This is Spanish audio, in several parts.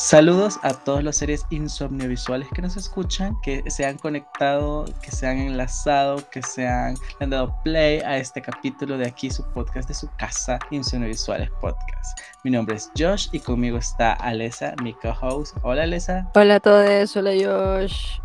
Saludos a todos los seres insomniovisuales que nos escuchan, que se han conectado, que se han enlazado, que se han, han dado play a este capítulo de aquí, su podcast de su casa, Insomniovisuales Podcast. Mi nombre es Josh y conmigo está Alesa, mi co-host. Hola Alesa. Hola a todos, hola Josh.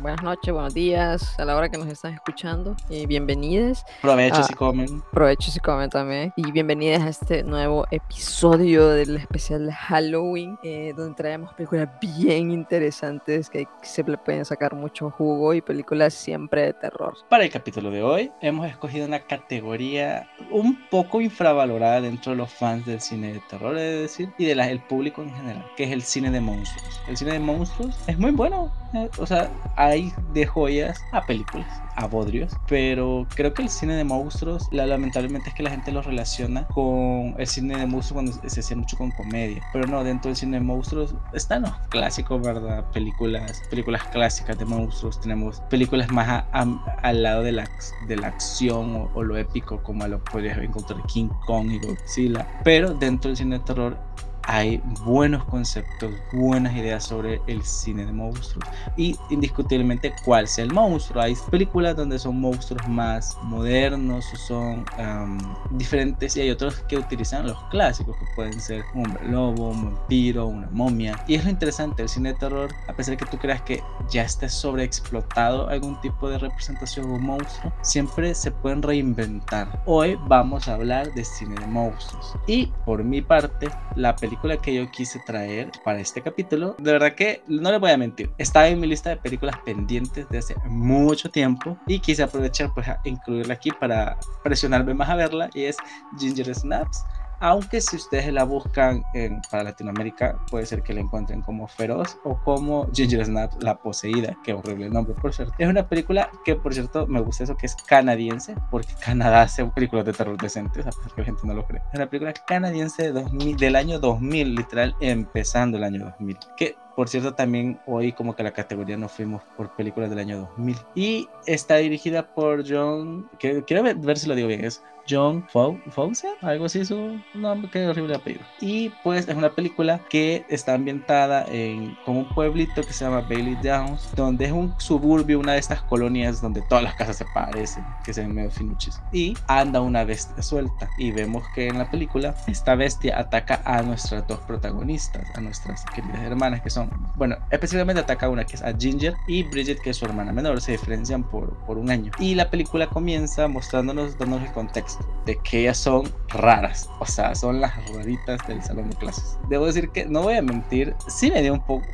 buenas noches, buenos días a la hora que nos están escuchando y bienvenidos. Provechos si comen. Provechos si comen también. Y bienvenidos a este nuevo episodio del especial de Halloween, eh, donde traemos películas bien interesantes que se pueden sacar mucho jugo y películas siempre de terror. Para el capítulo de hoy hemos escogido una categoría un poco infravalorada dentro de los fans del cine de terror, he de decir, y del público en general, que es el cine de monstruos. El cine de monstruos es muy bueno, eh, o sea, hay de joyas a películas, a bodrios, pero creo que el cine de monstruos, la, lamentablemente es que la gente lo relaciona con el cine de monstruos cuando se hacía mucho con comedia, pero no, dentro del cine de monstruos están los clásicos, ¿verdad? Películas, películas clásicas de monstruos, tenemos películas más al lado de la, de la acción o, lo épico, como lo podrías encontrar King Kong y Godzilla, pero dentro del cine de terror hay buenos conceptos, buenas ideas sobre el cine de monstruos y indiscutiblemente cuál sea el monstruo. Hay películas donde son monstruos más modernos o son diferentes y hay otros que utilizan los clásicos que pueden ser un hombre lobo, un vampiro, una momia. Y es lo interesante, el cine de terror, a pesar de que tú creas que ya esté sobreexplotado algún tipo de representación un monstruo, siempre se pueden reinventar. Hoy vamos a hablar de cine de monstruos y por mi parte la película que yo quise traer para este capítulo, de verdad que no le voy a mentir, estaba en mi lista de películas pendientes de hace mucho tiempo y quise aprovechar pues a incluirla aquí para presionarme más a verla y es Ginger Snaps aunque si ustedes la buscan para Latinoamérica, puede ser que la encuentren como Feroz o como Ginger Snap, La Poseída, qué horrible nombre, por cierto. Es una película que, por cierto, me gusta eso, que es canadiense, porque Canadá hace películas de terror decentes, a pesar que la gente no lo cree. Es una película canadiense del año 2000, literal, empezando el año 2000, que por cierto, también hoy como que la categoría nos fuimos por películas del año 2000. Y está dirigida por John, que, quiero ver, ver si lo digo bien, es John Fawcett, algo así su nombre, qué horrible apellido. Y pues es una película que está ambientada en como un pueblito que se llama Bailey Downs, donde es un suburbio, una de estas colonias donde todas las casas se parecen, que se ven medio finuches. Y anda una bestia suelta y vemos que en la película esta bestia ataca a nuestras dos protagonistas, a nuestras queridas hermanas que son, bueno, específicamente ataca a una que es a Ginger y Bridget que es su hermana menor, se diferencian por, por un año. Y la película comienza mostrándonos, dándonos el contexto de que ellas son raras, o sea, son las raritas del salón de clases. Debo decir que, no voy a mentir, sí me dio un poco,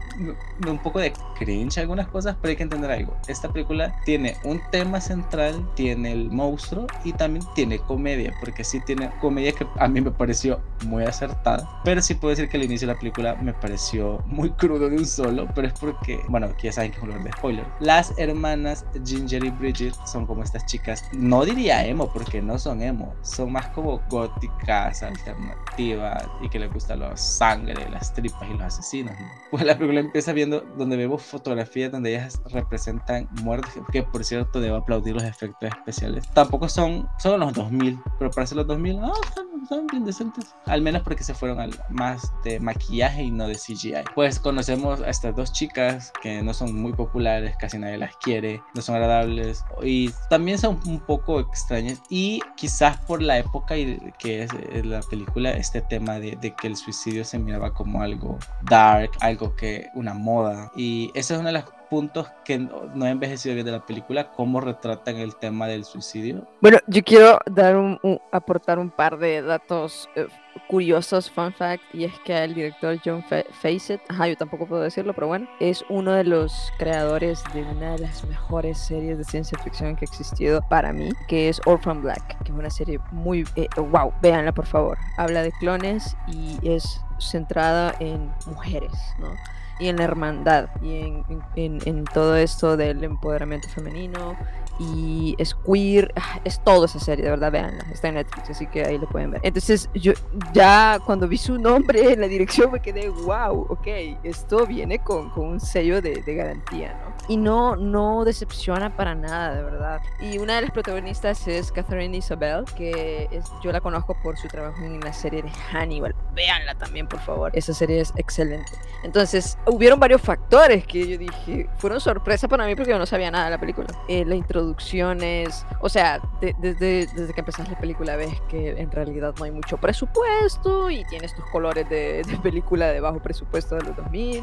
un poco de cringe algunas cosas, pero hay que entender algo. Esta película tiene un tema central, tiene el monstruo y también tiene comedia, porque sí tiene comedia que a mí me pareció muy acertada, pero sí puedo decir que al inicio de la película me pareció muy crudo de un solo, pero es porque, bueno, aquí ya saben que es un de spoiler. Las hermanas Ginger y Bridget son como estas chicas, no diría emo, porque no son emo son más como góticas, alternativas y que les gusta la sangre, las tripas y los asesinos. Pues la película empieza viendo donde vemos fotografías donde ellas representan muertes, que por cierto debo aplaudir los efectos especiales. Tampoco son, son los 2000, pero para ser los 2000, ah, están, bien decentes. Al menos porque se fueron al más de maquillaje y no de CGI. Pues conocemos a estas dos chicas que no son muy populares, casi nadie las quiere, no son agradables y también son un poco extrañas y quizás por la época y que es eh, la película, este tema de, que el suicidio se miraba como algo dark, algo que una moda. Y ese es uno de los puntos que no ha envejecido bien de la película, cómo retratan el tema del suicidio. Bueno, yo quiero dar un, aportar un par de datos eh, curiosos, fun fact, y es que el director John Facet, ajá, yo tampoco puedo decirlo, pero bueno, es uno de los creadores de una de las mejores series de ciencia ficción que ha existido para mí, que es Orphan Black, que es una serie muy, eh, wow, véanla por favor. Habla de clones y es centrada en mujeres, ¿no? Y en la hermandad y en, en, en todo esto del empoderamiento femenino y es queer, ah, es todo esa serie, de verdad, veanla, está en Netflix, así que ahí lo pueden ver. Entonces, yo ya cuando vi su nombre en la dirección me quedé, wow, ok, esto viene con, con un sello de, de, garantía, ¿no? Y no, no decepciona para nada, de verdad. Y una de las protagonistas es Catherine Isabel, que es, yo la conozco por su trabajo en la serie de Hannibal. Véanla también, por favor. Esa serie es excelente. Entonces, hubieron varios factores que yo dije, fueron sorpresa para mí porque yo no sabía nada de la película. Eh, la introducción producciones, o sea, desde, desde que empezas la película ves que en realidad no hay mucho presupuesto y tienes tus colores de, de película de bajo presupuesto de los 2000.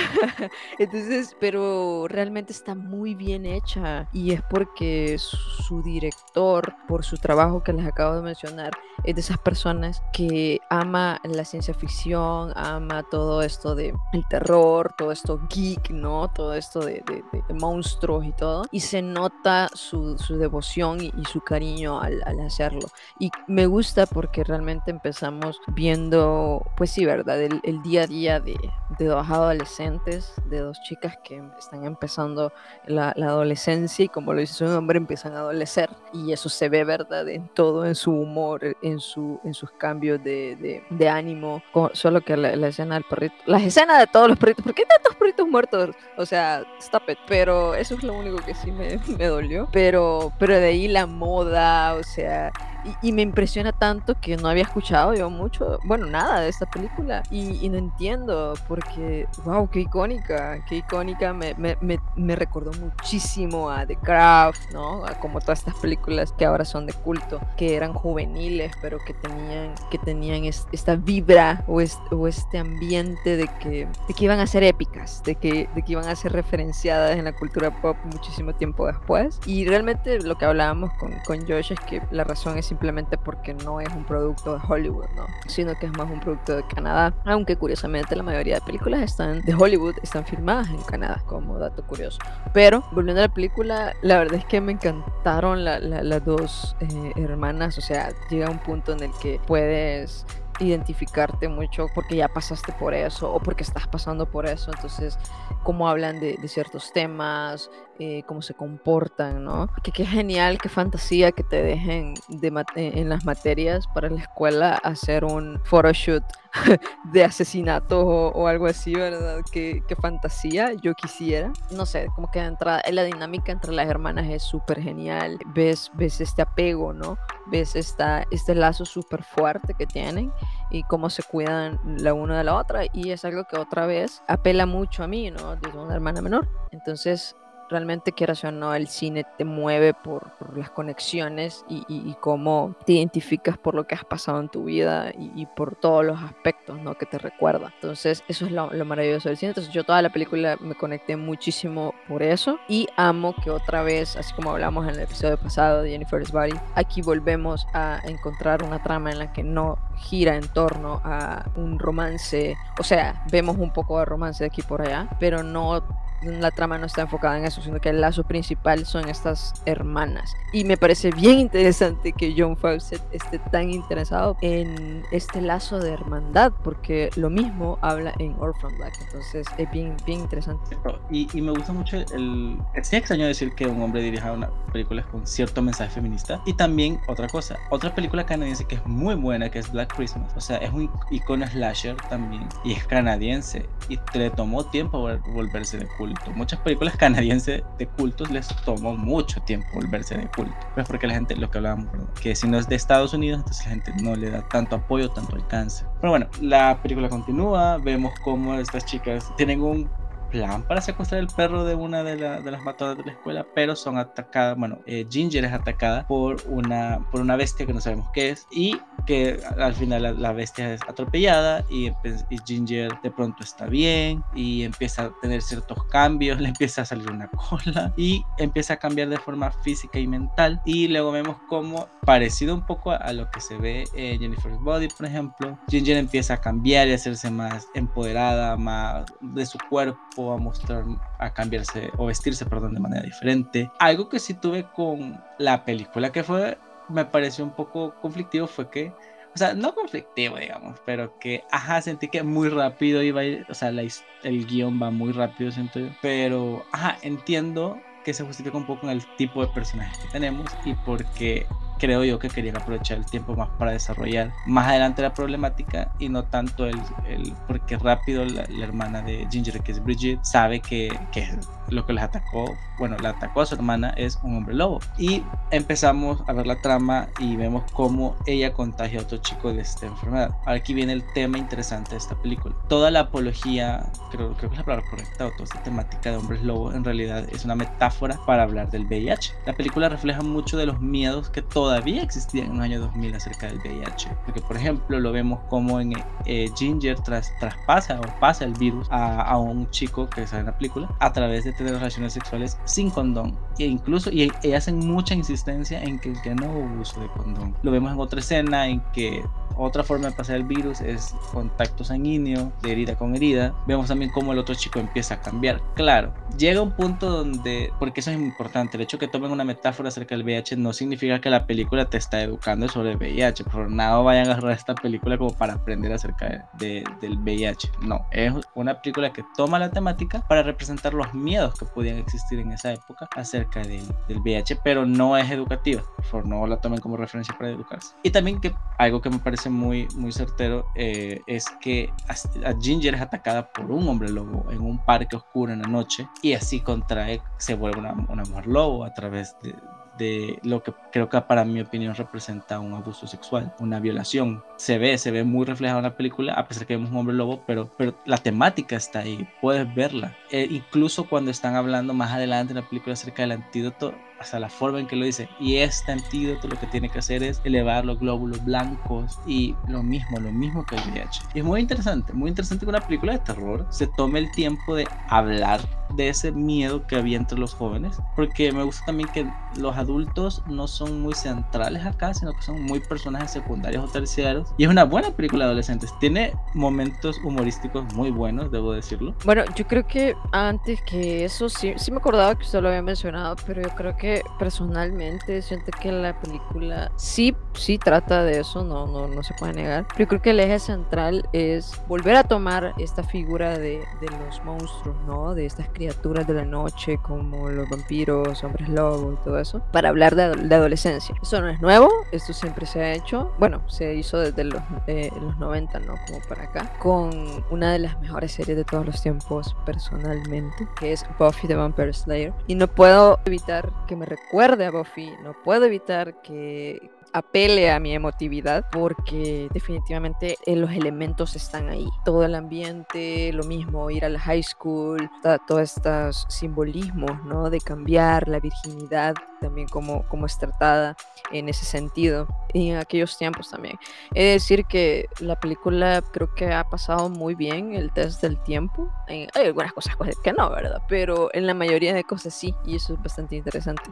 Entonces, pero realmente está muy bien hecha y es porque su director, por su trabajo que les acabo de mencionar, es de esas personas que ama la ciencia ficción, ama todo esto de el terror, todo esto geek, ¿no? Todo esto de, de, de monstruos y todo. Y se nota su, devoción y, su cariño al, hacerlo. Y me gusta porque realmente empezamos viendo, pues sí, ¿verdad? El, día a día de, dos adolescentes, de dos chicas que están empezando la, adolescencia y como lo dice su nombre, empiezan a adolecer. Y eso se ve, ¿verdad? En todo, en su humor, en, su, en sus cambios de ánimo. Solo que la, la, escena del perrito, las escenas de todos los perritos, ¿por qué tantos perritos muertos? O sea, stop it. Pero eso es lo único que sí me, me Pero, pero de ahí la moda, o sea, y, y, me impresiona tanto que no había escuchado yo mucho, bueno, nada de esta película. Y, y no entiendo, porque, wow, qué icónica, qué icónica. Me, me, me, me, recordó muchísimo a The Craft, ¿no? A como todas estas películas que ahora son de culto, que eran juveniles, pero que tenían, que tenían es, esta vibra o, es, o este ambiente de que, de que iban a ser épicas, de que, de que iban a ser referenciadas en la cultura pop muchísimo tiempo después. Y realmente lo que hablábamos con, con Josh es que la razón es simplemente porque no es un producto de Hollywood, ¿no? Sino que es más un producto de Canadá, aunque curiosamente la mayoría de películas están de Hollywood están filmadas en Canadá, como dato curioso. Pero volviendo a la película, la verdad es que me encantaron la, la, las dos eh, hermanas, o sea, llega un punto en el que puedes identificarte mucho porque ya pasaste por eso o porque estás pasando por eso. Entonces, cómo hablan de ciertos temas, eh, cómo se comportan, ¿no? Que qué genial, qué fantasía que te dejen de en las materias para la escuela hacer un photoshoot de asesinato o, o, algo así, ¿verdad? Qué, qué, fantasía yo quisiera. No sé, como que entrada, la dinámica entre las hermanas es súper genial. Ves, ves este apego, ¿no? Ves esta, este lazo súper fuerte que tienen y cómo se cuidan la una de la otra. Y es algo que otra vez apela mucho a mí, ¿no? Desde una hermana menor. Entonces, realmente quieras o no, el cine te mueve por, por las conexiones y, y, y, cómo te identificas por lo que has pasado en tu vida y, y por todos los aspectos ¿no? que te recuerda. Entonces, eso es lo, lo, maravilloso del cine. Entonces, yo toda la película me conecté muchísimo por eso y amo que otra vez, así como hablamos en el episodio pasado de Jennifer's Body, aquí volvemos a encontrar una trama en la que no gira en torno a un romance, o sea, vemos un poco de romance de aquí por allá, pero no la trama no está enfocada en eso, sino que el lazo principal son estas hermanas. Y me parece bien interesante que John Fawcett esté tan interesado en este lazo de hermandad, porque lo mismo habla en Orphan Black, entonces es bien, bien interesante. Y, y me gusta mucho el... Es extraño decir que un hombre dirija una película con cierto mensaje feminista. Y también otra cosa, otra película canadiense que es muy buena, que es Black Christmas. O sea, es un icono slasher también. Y es canadiense. Y le tomó tiempo volverse de Muchas películas canadienses de cultos les tomó mucho tiempo volverse de culto. Pues porque la gente, lo que hablábamos, que si no es de Estados Unidos, entonces la gente no le da tanto apoyo, tanto alcance. Pero bueno, la película continúa, vemos cómo estas chicas tienen un plan para secuestrar el perro de una de, la, de las matadoras de la escuela, pero son atacadas, bueno, eh, Ginger es atacada por una, por una bestia que no sabemos qué es y que al final la, la bestia es atropellada y, y, Ginger de pronto está bien y empieza a tener ciertos cambios, le empieza a salir una cola y empieza a cambiar de forma física y mental y luego vemos como parecido un poco a, a lo que se ve en Jennifer's Body, por ejemplo, Ginger empieza a cambiar y a hacerse más empoderada, más de su cuerpo a mostrar, a cambiarse o vestirse, perdón, de manera diferente. Algo que sí tuve con la película que fue, me pareció un poco conflictivo fue que o sea, no conflictivo, digamos, pero que, ajá, sentí que muy rápido iba a ir, o sea, el guion va muy rápido, siento yo, pero, ajá, entiendo que se justifica un poco en el tipo de personajes que tenemos y porque creo yo que querían aprovechar el tiempo más para desarrollar más adelante la problemática y no tanto el, el porque rápido la, hermana de Ginger que es Bridget sabe que, que lo que les atacó, bueno, la atacó a su hermana es un hombre lobo. Y empezamos a ver la trama y vemos cómo ella contagia a otro chico de esta enfermedad. Aquí viene el tema interesante de esta película. Toda la apología, creo, creo que es la palabra correcta, o toda esta temática de hombres lobo en realidad es una metáfora para hablar del VIH. La película refleja mucho de los miedos que todavía existían en los años 2000 acerca del VIH. Porque, por ejemplo, lo vemos como en eh, Ginger tras, traspasa o pasa el virus a, a un chico que sale en la película a través de tener relaciones sexuales sin condón. E incluso, y, hacen mucha insistencia en que, que no hubo uso de condón. Lo vemos en otra escena en que otra forma de pasar el virus es contacto sanguíneo, de herida con herida. Vemos también cómo el otro chico empieza a cambiar. Claro, llega un punto donde, porque eso es importante, el hecho que tomen una metáfora acerca del VIH no significa que la película te está educando sobre el VIH. Por nada vayan a agarrar esta película como para aprender acerca de, del VIH. No, es una película que toma la temática para representar los miedos que podían existir en esa época acerca del, del VIH, pero no es educativa. Por favor, no la tomen como referencia para educarse. Y también que algo que me parece muy, muy certero eh, es que a Ginger es atacada por un hombre lobo en un parque oscuro en la noche y así contrae, se vuelve una, una mujer lobo a través de, de lo que creo que para mi opinión representa un abuso sexual, una violación. Se ve, se ve muy reflejado en la película, a pesar que vemos un hombre lobo, pero, pero la temática está ahí, puedes verla. E incluso cuando están hablando más adelante en la película acerca del antídoto, hasta la forma en que lo dice. Y este antídoto lo que tiene que hacer es elevar los glóbulos blancos y lo mismo, lo mismo que el VIH. Y es muy interesante, muy interesante que una película de terror se tome el tiempo de hablar de ese miedo que había entre los jóvenes, porque me gusta también que los adultos no son muy centrales acá, sino que son muy personajes secundarios o terciarios. Y es una buena película de adolescentes. Tiene momentos humorísticos muy buenos, debo decirlo. Bueno, yo creo que antes que eso, sí, sí me acordaba que usted lo había mencionado, pero yo creo que personalmente siento que la película sí, sí trata de eso, no, no, no se puede negar. Pero yo creo que el eje central es volver a tomar esta figura de, de los monstruos, ¿no? De estas criaturas de la noche, como los vampiros, hombres lobos y todo eso, para hablar de, de adolescencia. Eso no es nuevo, esto siempre se ha hecho, bueno, se hizo desde los, eh, los 90, ¿no? Como para acá, con una de las mejores series de todos los tiempos personalmente, que es Buffy the Vampire Slayer. Y no puedo evitar que me recuerde a Buffy, no puedo evitar que apele a mi emotividad porque definitivamente eh, los elementos están ahí. Todo el ambiente, lo mismo, ir a la high school, todos estos simbolismos, ¿no? De cambiar la virginidad, también como, como es tratada en ese sentido y en aquellos tiempos también. He de decir que la película creo que ha pasado muy bien el test del tiempo. hay algunas cosas que no, ¿verdad? Pero en la mayoría de cosas sí, y eso es bastante interesante.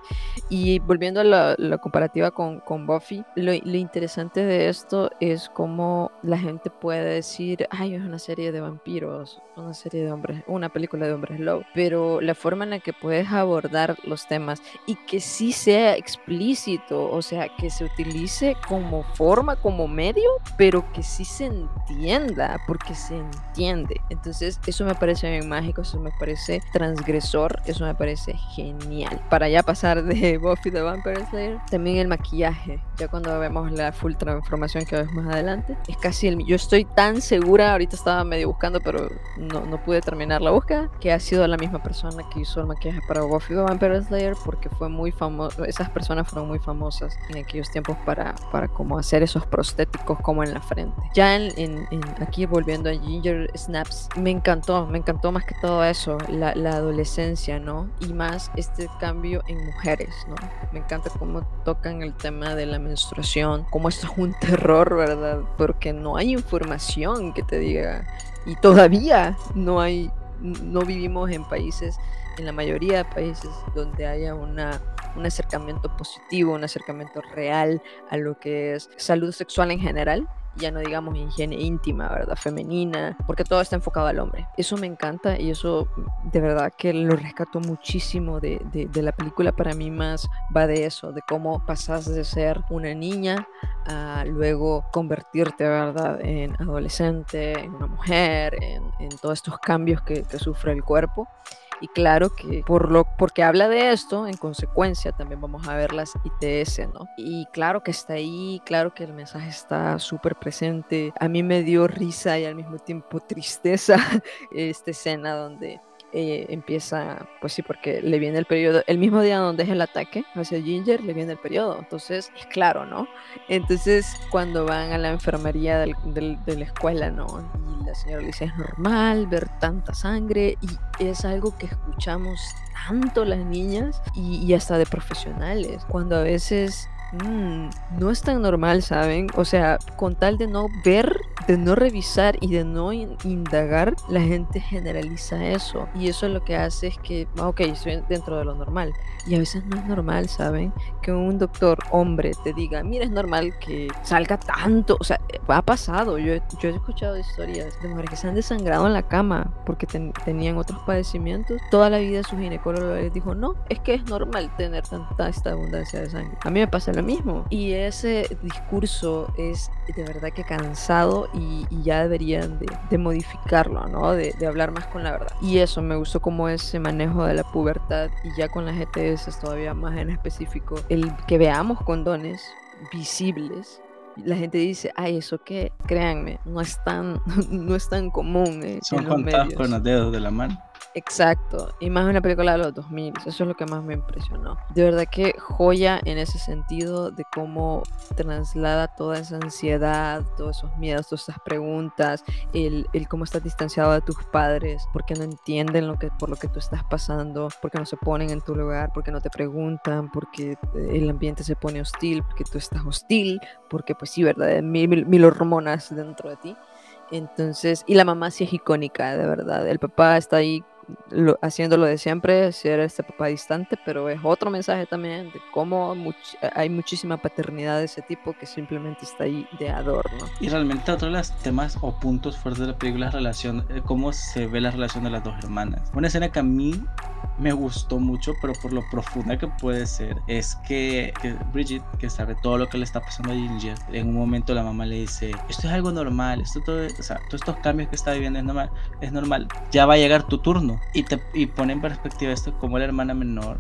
Y volviendo a la, la comparativa con, con Buffy, lo, interesante de esto es cómo la gente puede decir, ay, es una serie de vampiros, una serie de hombres, una película de hombres lobo, pero la forma en la que puedes abordar los temas y que sí sea explícito, o sea, que se utilice como forma, como medio, pero que sí se entienda, porque se entiende. Entonces, eso me parece bien mágico, eso me parece transgresor, eso me parece genial. Para ya pasar de Buffy the Vampire Slayer, también el maquillaje cuando vemos la full transformación que vemos más adelante. Es casi el... Yo estoy tan segura, ahorita estaba medio buscando, pero no, no pude terminar la búsqueda, que ha sido la misma persona que hizo el maquillaje para Buffy the Vampire Slayer, porque fue muy famoso, esas personas fueron muy famosas en aquellos tiempos para, para como hacer esos prostéticos como en la frente. Ya en, en, aquí volviendo a Ginger Snaps, me encantó, me encantó más que todo eso, la, la adolescencia, ¿no? Y más este cambio en mujeres, ¿no? Me encanta cómo tocan el tema de la menstruación, como esto es un terror, ¿verdad? Porque no hay información que te diga y todavía no hay, no vivimos en países, en la mayoría de países donde haya una un acercamiento positivo, un acercamiento real a lo que es salud sexual en general ya no digamos higiene íntima, ¿verdad? Femenina, porque todo está enfocado al hombre. Eso me encanta y eso de verdad que lo rescato muchísimo de, de, la película. Para mí más va de eso, de cómo pasas de ser una niña a luego convertirte, ¿verdad?, en adolescente, en una mujer, en, todos estos cambios que, que sufre el cuerpo. Y claro que por lo, porque habla de esto, en consecuencia también vamos a ver las ITS, ¿no? Y claro que está ahí, claro que el mensaje está súper presente. A mí me dio risa y al mismo tiempo tristeza esta escena donde eh, empieza, pues sí, porque le viene el periodo, el mismo día donde es el ataque hacia Ginger, le viene el periodo, entonces es claro, ¿no? Entonces cuando van a la enfermería del, de la escuela, ¿no? Y la señora le dice, es normal ver tanta sangre y es algo que escuchamos tanto las niñas y, y hasta de profesionales, cuando a veces Mm, no es tan normal, ¿saben? O sea, con tal de no ver, de no revisar y de no indagar, la gente generaliza eso. Y eso lo que hace es que, ah, ok, estoy dentro de lo normal. Y a veces no es normal, ¿saben? Que un doctor hombre te diga, mira, es normal que salga tanto. O sea, ha pasado. Yo, yo he escuchado historias de mujeres que se han desangrado en la cama porque tenían otros padecimientos. Toda la vida su ginecólogo les dijo, no, es que es normal tener tanta esta abundancia de sangre. A mí me pasa lo mismo. Y ese discurso es de verdad que cansado y, ya deberían de, modificarlo, ¿no? De, de, hablar más con la verdad. Y eso me gustó como ese manejo de la pubertad y ya con las GTS todavía más en específico, el que veamos condones visibles la gente dice, ay, eso qué, créanme, no es tan, no es tan común. Eh, Son contados con los dedos de la mano. Exacto, y más una película de los 2000, eso es lo que más me impresionó. De verdad que joya en ese sentido de cómo traslada toda esa ansiedad, todos esos miedos, todas esas preguntas, el, el cómo estás distanciado de tus padres, porque no entienden lo que, por lo que tú estás pasando, porque no se ponen en tu lugar, porque no te preguntan, porque el ambiente se pone hostil, porque tú estás hostil, porque pues sí, ¿verdad? Mil, mil, mil hormonas dentro de ti. Entonces, y la mamá sí es icónica, de verdad. El papá está ahí lo, haciendo lo de siempre, ser este papá distante, pero es otro mensaje también de cómo hay muchísima paternidad de ese tipo que simplemente está ahí de adorno. Y realmente otro de los temas o puntos fuertes de la película es la relación, eh, cómo se ve la relación de las dos hermanas. Una escena que a mí me gustó mucho, pero por lo profunda que puede ser, es que, Bridget, que sabe todo lo que le está pasando a Ginger, en un momento la mamá le dice, esto es algo normal, esto todo, o sea, todos estos cambios que está viviendo es normal, es normal, ya va a llegar tu turno. Y, te, y pone en perspectiva esto como la hermana menor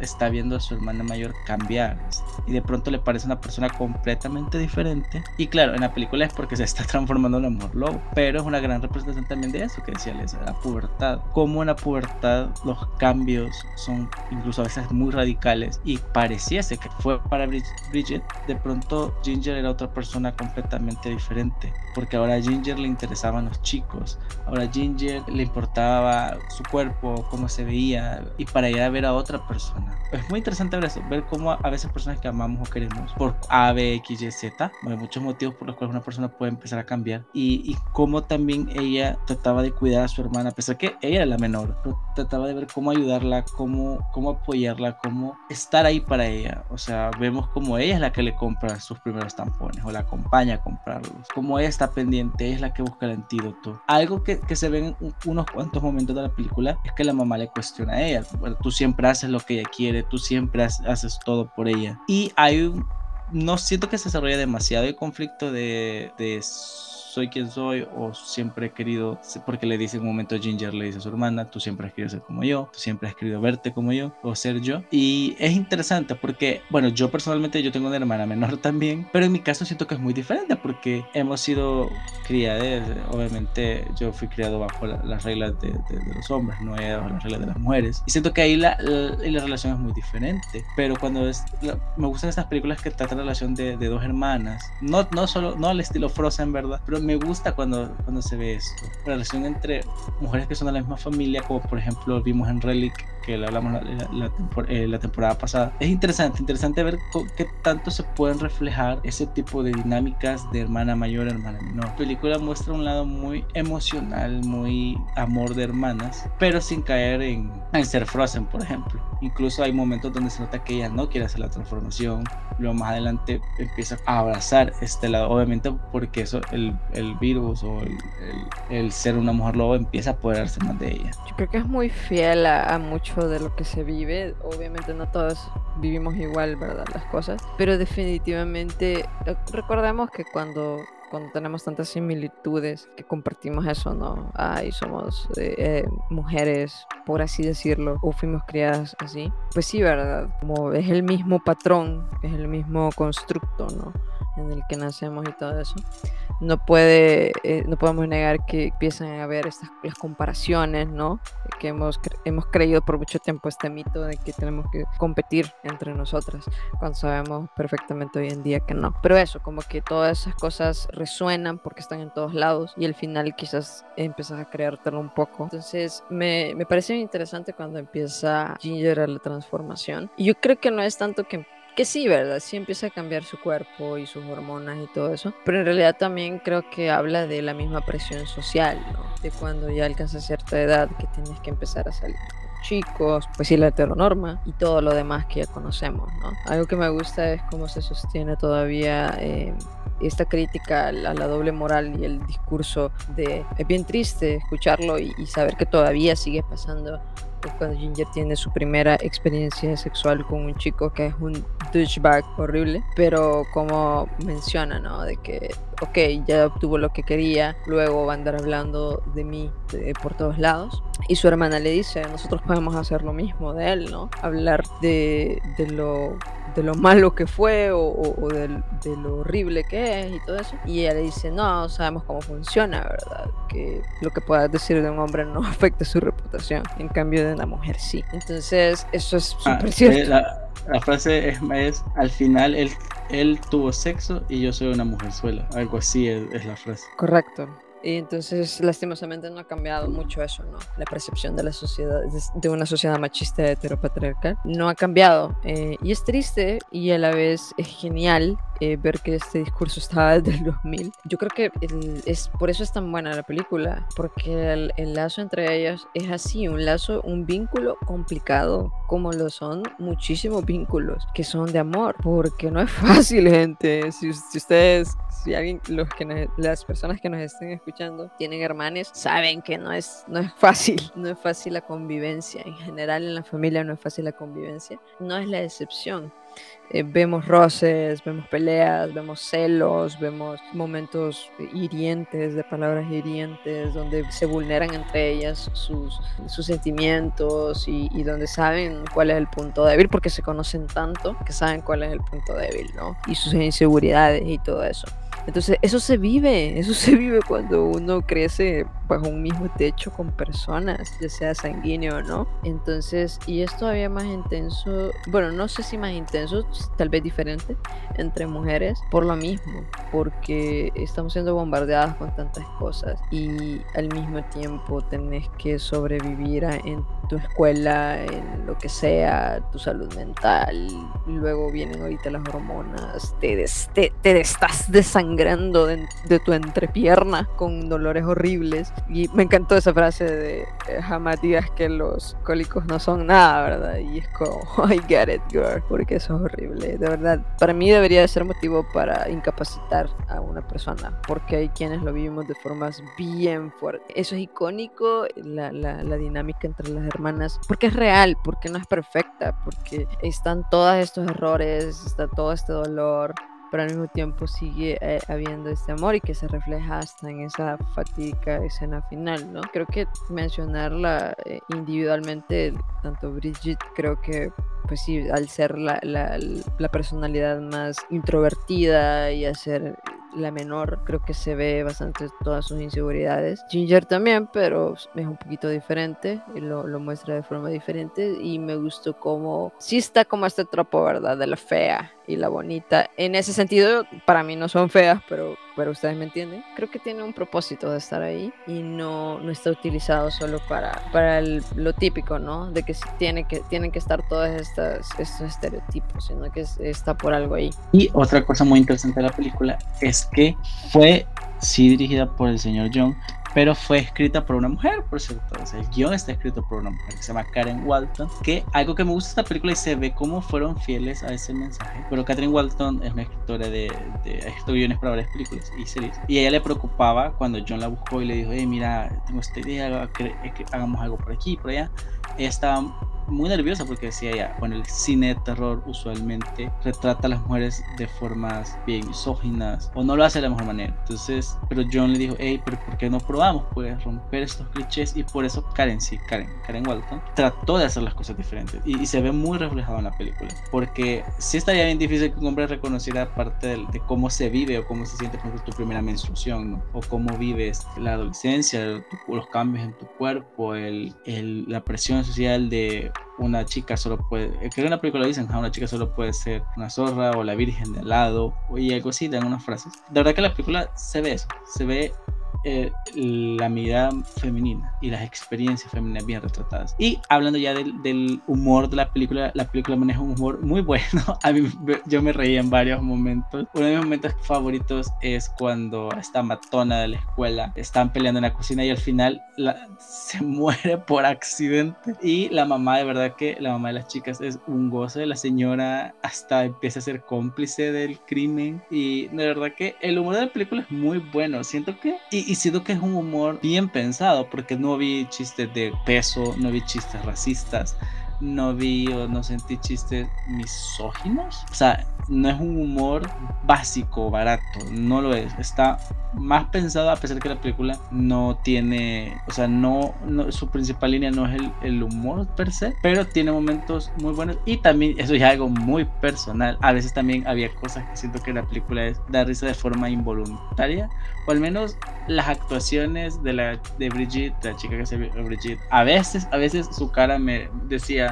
está viendo a su hermana mayor cambiar y de pronto le parece una persona completamente diferente. Y claro en la película es porque se está transformando en amor lobo pero es una gran representación también de eso que decía Lisa, la pubertad. Como en la pubertad los cambios son incluso a veces muy radicales y pareciese que fue para Bridget de pronto Ginger era otra persona completamente diferente porque ahora a Ginger le interesaban los chicos ahora a Ginger le importaba su cuerpo cómo se veía y para ir a ver a otra persona es muy interesante ver eso, ver cómo a veces personas que amamos o queremos por A, B, X, Y, Z, hay muchos motivos por los cuales una persona puede empezar a cambiar y, y cómo también ella trataba de cuidar a su hermana, a pesar que ella era la menor, pero trataba de ver cómo ayudarla, cómo, cómo apoyarla, cómo estar ahí para ella. O sea, vemos como ella es la que le compra sus primeros tampones o la acompaña a comprarlos, como ella está pendiente, ella es la que busca el antídoto. Algo que, que se ve en unos cuantos momentos de la película es que la mamá le cuestiona a ella, bueno, tú siempre haces lo que ella quiere, tú siempre haces todo por ella. Y hay un, no siento que se desarrolle demasiado el conflicto de soy quien soy o siempre he querido, porque le dice en un momento Ginger, le dice a su hermana, tú siempre has querido ser como yo, tú siempre has querido verte como yo o ser yo. Y es interesante porque, bueno, yo personalmente yo tengo una hermana menor también, pero en mi caso siento que es muy diferente porque hemos sido criadas, obviamente yo fui criado bajo las reglas de, los hombres, no bajo las reglas de las mujeres. Y siento que ahí la, la, relación es muy diferente, pero cuando es, me gustan estas películas que tratan la relación de, de dos hermanas, no, no solo, no al estilo Frozen, ¿verdad? Pero me gusta cuando, cuando se ve esto. La relación entre mujeres que son de la misma familia, como por ejemplo vimos en Relic, que le hablamos la, eh, la, temporada pasada. Es interesante, interesante ver qué tanto se pueden reflejar ese tipo de dinámicas de hermana mayor, hermana menor. La película muestra un lado muy emocional, muy amor de hermanas, pero sin caer en, en ser Frozen, por ejemplo. Incluso hay momentos donde se nota que ella no quiere hacer la transformación, luego más adelante empieza a abrazar este lado, obviamente porque eso, el, el virus o el, el, ser una mujer lobo empieza a apoderarse más de ella. Yo creo que es muy fiel a, a de lo que se vive, obviamente no todos vivimos igual, ¿verdad? Las cosas, pero definitivamente eh, recordemos que cuando cuando tenemos tantas similitudes que compartimos eso, ¿no? Ay, somos eh, eh, mujeres, por así decirlo, o fuimos criadas así. Pues sí, ¿verdad? Como es el mismo patrón, es el mismo constructo, ¿no? En el que nacemos y todo eso no puede, eh, no podemos negar que empiezan a haber estas las comparaciones, ¿no? Que hemos, hemos creído por mucho tiempo este mito de que tenemos que competir entre nosotras, cuando sabemos perfectamente hoy en día que no. Pero eso, como que todas esas cosas resuenan porque están en todos lados y al final quizás empiezas a creértelo un poco. Entonces me, me parece interesante cuando empieza Ginger a la transformación. Y yo creo que no es tanto que que sí, ¿verdad? Sí empieza a cambiar su cuerpo y sus hormonas y todo eso. Pero en realidad también creo que habla de la misma presión social, ¿no? De cuando ya alcanza cierta edad que tienes que empezar a salir con chicos, pues sí, la heteronorma y todo lo demás que ya conocemos, ¿no? Algo que me gusta es cómo se sostiene todavía eh, esta crítica a la, doble moral y el discurso de es bien triste escucharlo y, y saber que todavía sigue pasando cuando Ginger tiene su primera experiencia sexual con un chico que es un douchebag horrible, pero como menciona, ¿no? De que, ok, ya obtuvo lo que quería, luego va a andar hablando de mí por todos lados. Y su hermana le dice, nosotros podemos hacer lo mismo de él, ¿no? Hablar de, de lo de lo malo que fue o, o, de, de, lo horrible que es y todo eso. Y ella le dice, no, sabemos cómo funciona, ¿verdad? Que lo que puedas decir de un hombre no afecta su reputación, en cambio de una mujer sí. Entonces, eso es ah, súper cierto. Eh, la, la, frase es, es, al final él, él tuvo sexo y yo soy una mujerzuela, algo así es, es la frase. Correcto. Y entonces, lastimosamente, no ha cambiado mucho eso, ¿no? La percepción de la sociedad, de una sociedad machista heteropatriarcal, no ha cambiado. Eh, y es triste y a la vez es genial eh, ver que este discurso estaba desde el 2000. Yo creo que es por eso es tan buena la película, porque el, el, lazo entre ellos es así, un lazo, un vínculo complicado, como lo son muchísimos vínculos que son de amor, porque no es fácil, gente. Si, si ustedes, si alguien, los que las personas que nos estén escuchando tienen hermanos, saben que no es, no es fácil, no es fácil la convivencia. En general en la familia no es fácil la convivencia, no es la excepción. Eh, vemos roces, vemos peleas, vemos celos, vemos momentos hirientes, de palabras hirientes, donde se vulneran entre ellas sus, sus sentimientos y, y, donde saben cuál es el punto débil, porque se conocen tanto que saben cuál es el punto débil, ¿no? Y sus inseguridades y todo eso. Entonces, eso se vive, eso se vive cuando uno crece bajo un mismo techo con personas, ya sea sanguíneo o no. Entonces, y es todavía más intenso, bueno, no sé si más intenso, tal vez diferente, entre mujeres, por lo mismo, porque estamos siendo bombardeadas con tantas cosas y al mismo tiempo tenés que sobrevivir en tu escuela, en lo que sea, tu salud mental, luego vienen ahorita las hormonas, te, te, te estás desangrando de, de, tu entrepierna con dolores horribles. Y me encantó esa frase de eh, jamás digas que los cólicos no son nada, ¿verdad? Y es como, I get it, girl, porque eso es horrible. De verdad, para mí debería de ser motivo para incapacitar a una persona, porque hay quienes lo vivimos de formas bien fuertes. Eso es icónico, la, la, la dinámica entre las hermanas, porque es real, porque no es perfecta, porque están todos estos errores, está todo este dolor, pero al mismo tiempo sigue eh, habiendo este amor y que se refleja hasta en esa fatídica escena final, ¿no? Creo que mencionarla eh, individualmente, tanto Bridget, creo que pues sí, al ser la, la, la personalidad más introvertida y hacer la menor creo que se ve bastante todas sus inseguridades. Ginger también, pero es un poquito diferente, y lo, lo muestra de forma diferente y me gustó como, sí está como este tropo, ¿verdad? De la fea y la bonita. En ese sentido, para mí no son feas, pero, pero ustedes me entienden. Creo que tiene un propósito de estar ahí y no, no está utilizado solo para, para el, lo típico, ¿no? De que, tiene que tienen que estar todos estos estereotipos, sino que está por algo ahí. Y otra cosa muy interesante de la película es que fue sí dirigida por el señor John, pero fue escrita por una mujer, por cierto. O sea, el guion está escrito por una mujer que se llama Karen Walton. Que algo que me gusta de esta película y se ve cómo fueron fieles a ese mensaje. Pero Karen Walton es una escritora de, de guiones para varias películas y series. Y ella le preocupaba cuando John la buscó y le dijo, hey, mira, tengo esta idea, que hagamos algo por aquí, por allá. Ella estaba muy nerviosa porque decía ya, bueno, el cine de terror usualmente retrata a las mujeres de formas bien misóginas o no lo hace de la mejor manera. Entonces, pero John le dijo, hey, pero ¿por qué no probamos? Puedes romper estos clichés y por eso Karen, sí, Karen, Karen Walton, trató de hacer las cosas diferentes y, se ve muy reflejado en la película. Porque sí estaría bien difícil que un hombre reconociera parte de, de cómo se vive o cómo se siente, por ejemplo, tu primera menstruación, ¿no? O cómo vives la adolescencia, los cambios en tu cuerpo, el, el, la presión social de una chica solo puede, creo que en la película dicen, una chica solo puede ser una zorra o la virgen de al lado, y algo así, dan unas frases. De verdad que la película se ve eso, se ve eh, la mirada femenina y las experiencias femeninas bien retratadas. Y hablando ya del, del, humor de la película, la película maneja un humor muy bueno. A mí yo me reí en varios momentos. Uno de mis momentos favoritos es cuando esta matona de la escuela están peleando en la cocina y al final la, se muere por accidente. Y la mamá, de verdad que la mamá de las chicas es un gozo. La señora hasta empieza a ser cómplice del crimen. Y de verdad que el humor de la película es muy bueno. Siento que... y siento que es un humor bien pensado porque no vi chistes de peso, no vi chistes racistas, no vi o no sentí chistes misóginos. O sea, no es un humor básico, barato, no lo es. Está más pensado a pesar que la película no tiene, o sea, no, su principal línea no es el, el, humor per se, pero tiene momentos muy buenos y también eso es algo muy personal. A veces también había cosas que siento que la película da risa de forma involuntaria o al menos las actuaciones de la de Brigitte, la chica que se Brigitte, a veces, a veces su cara me decía,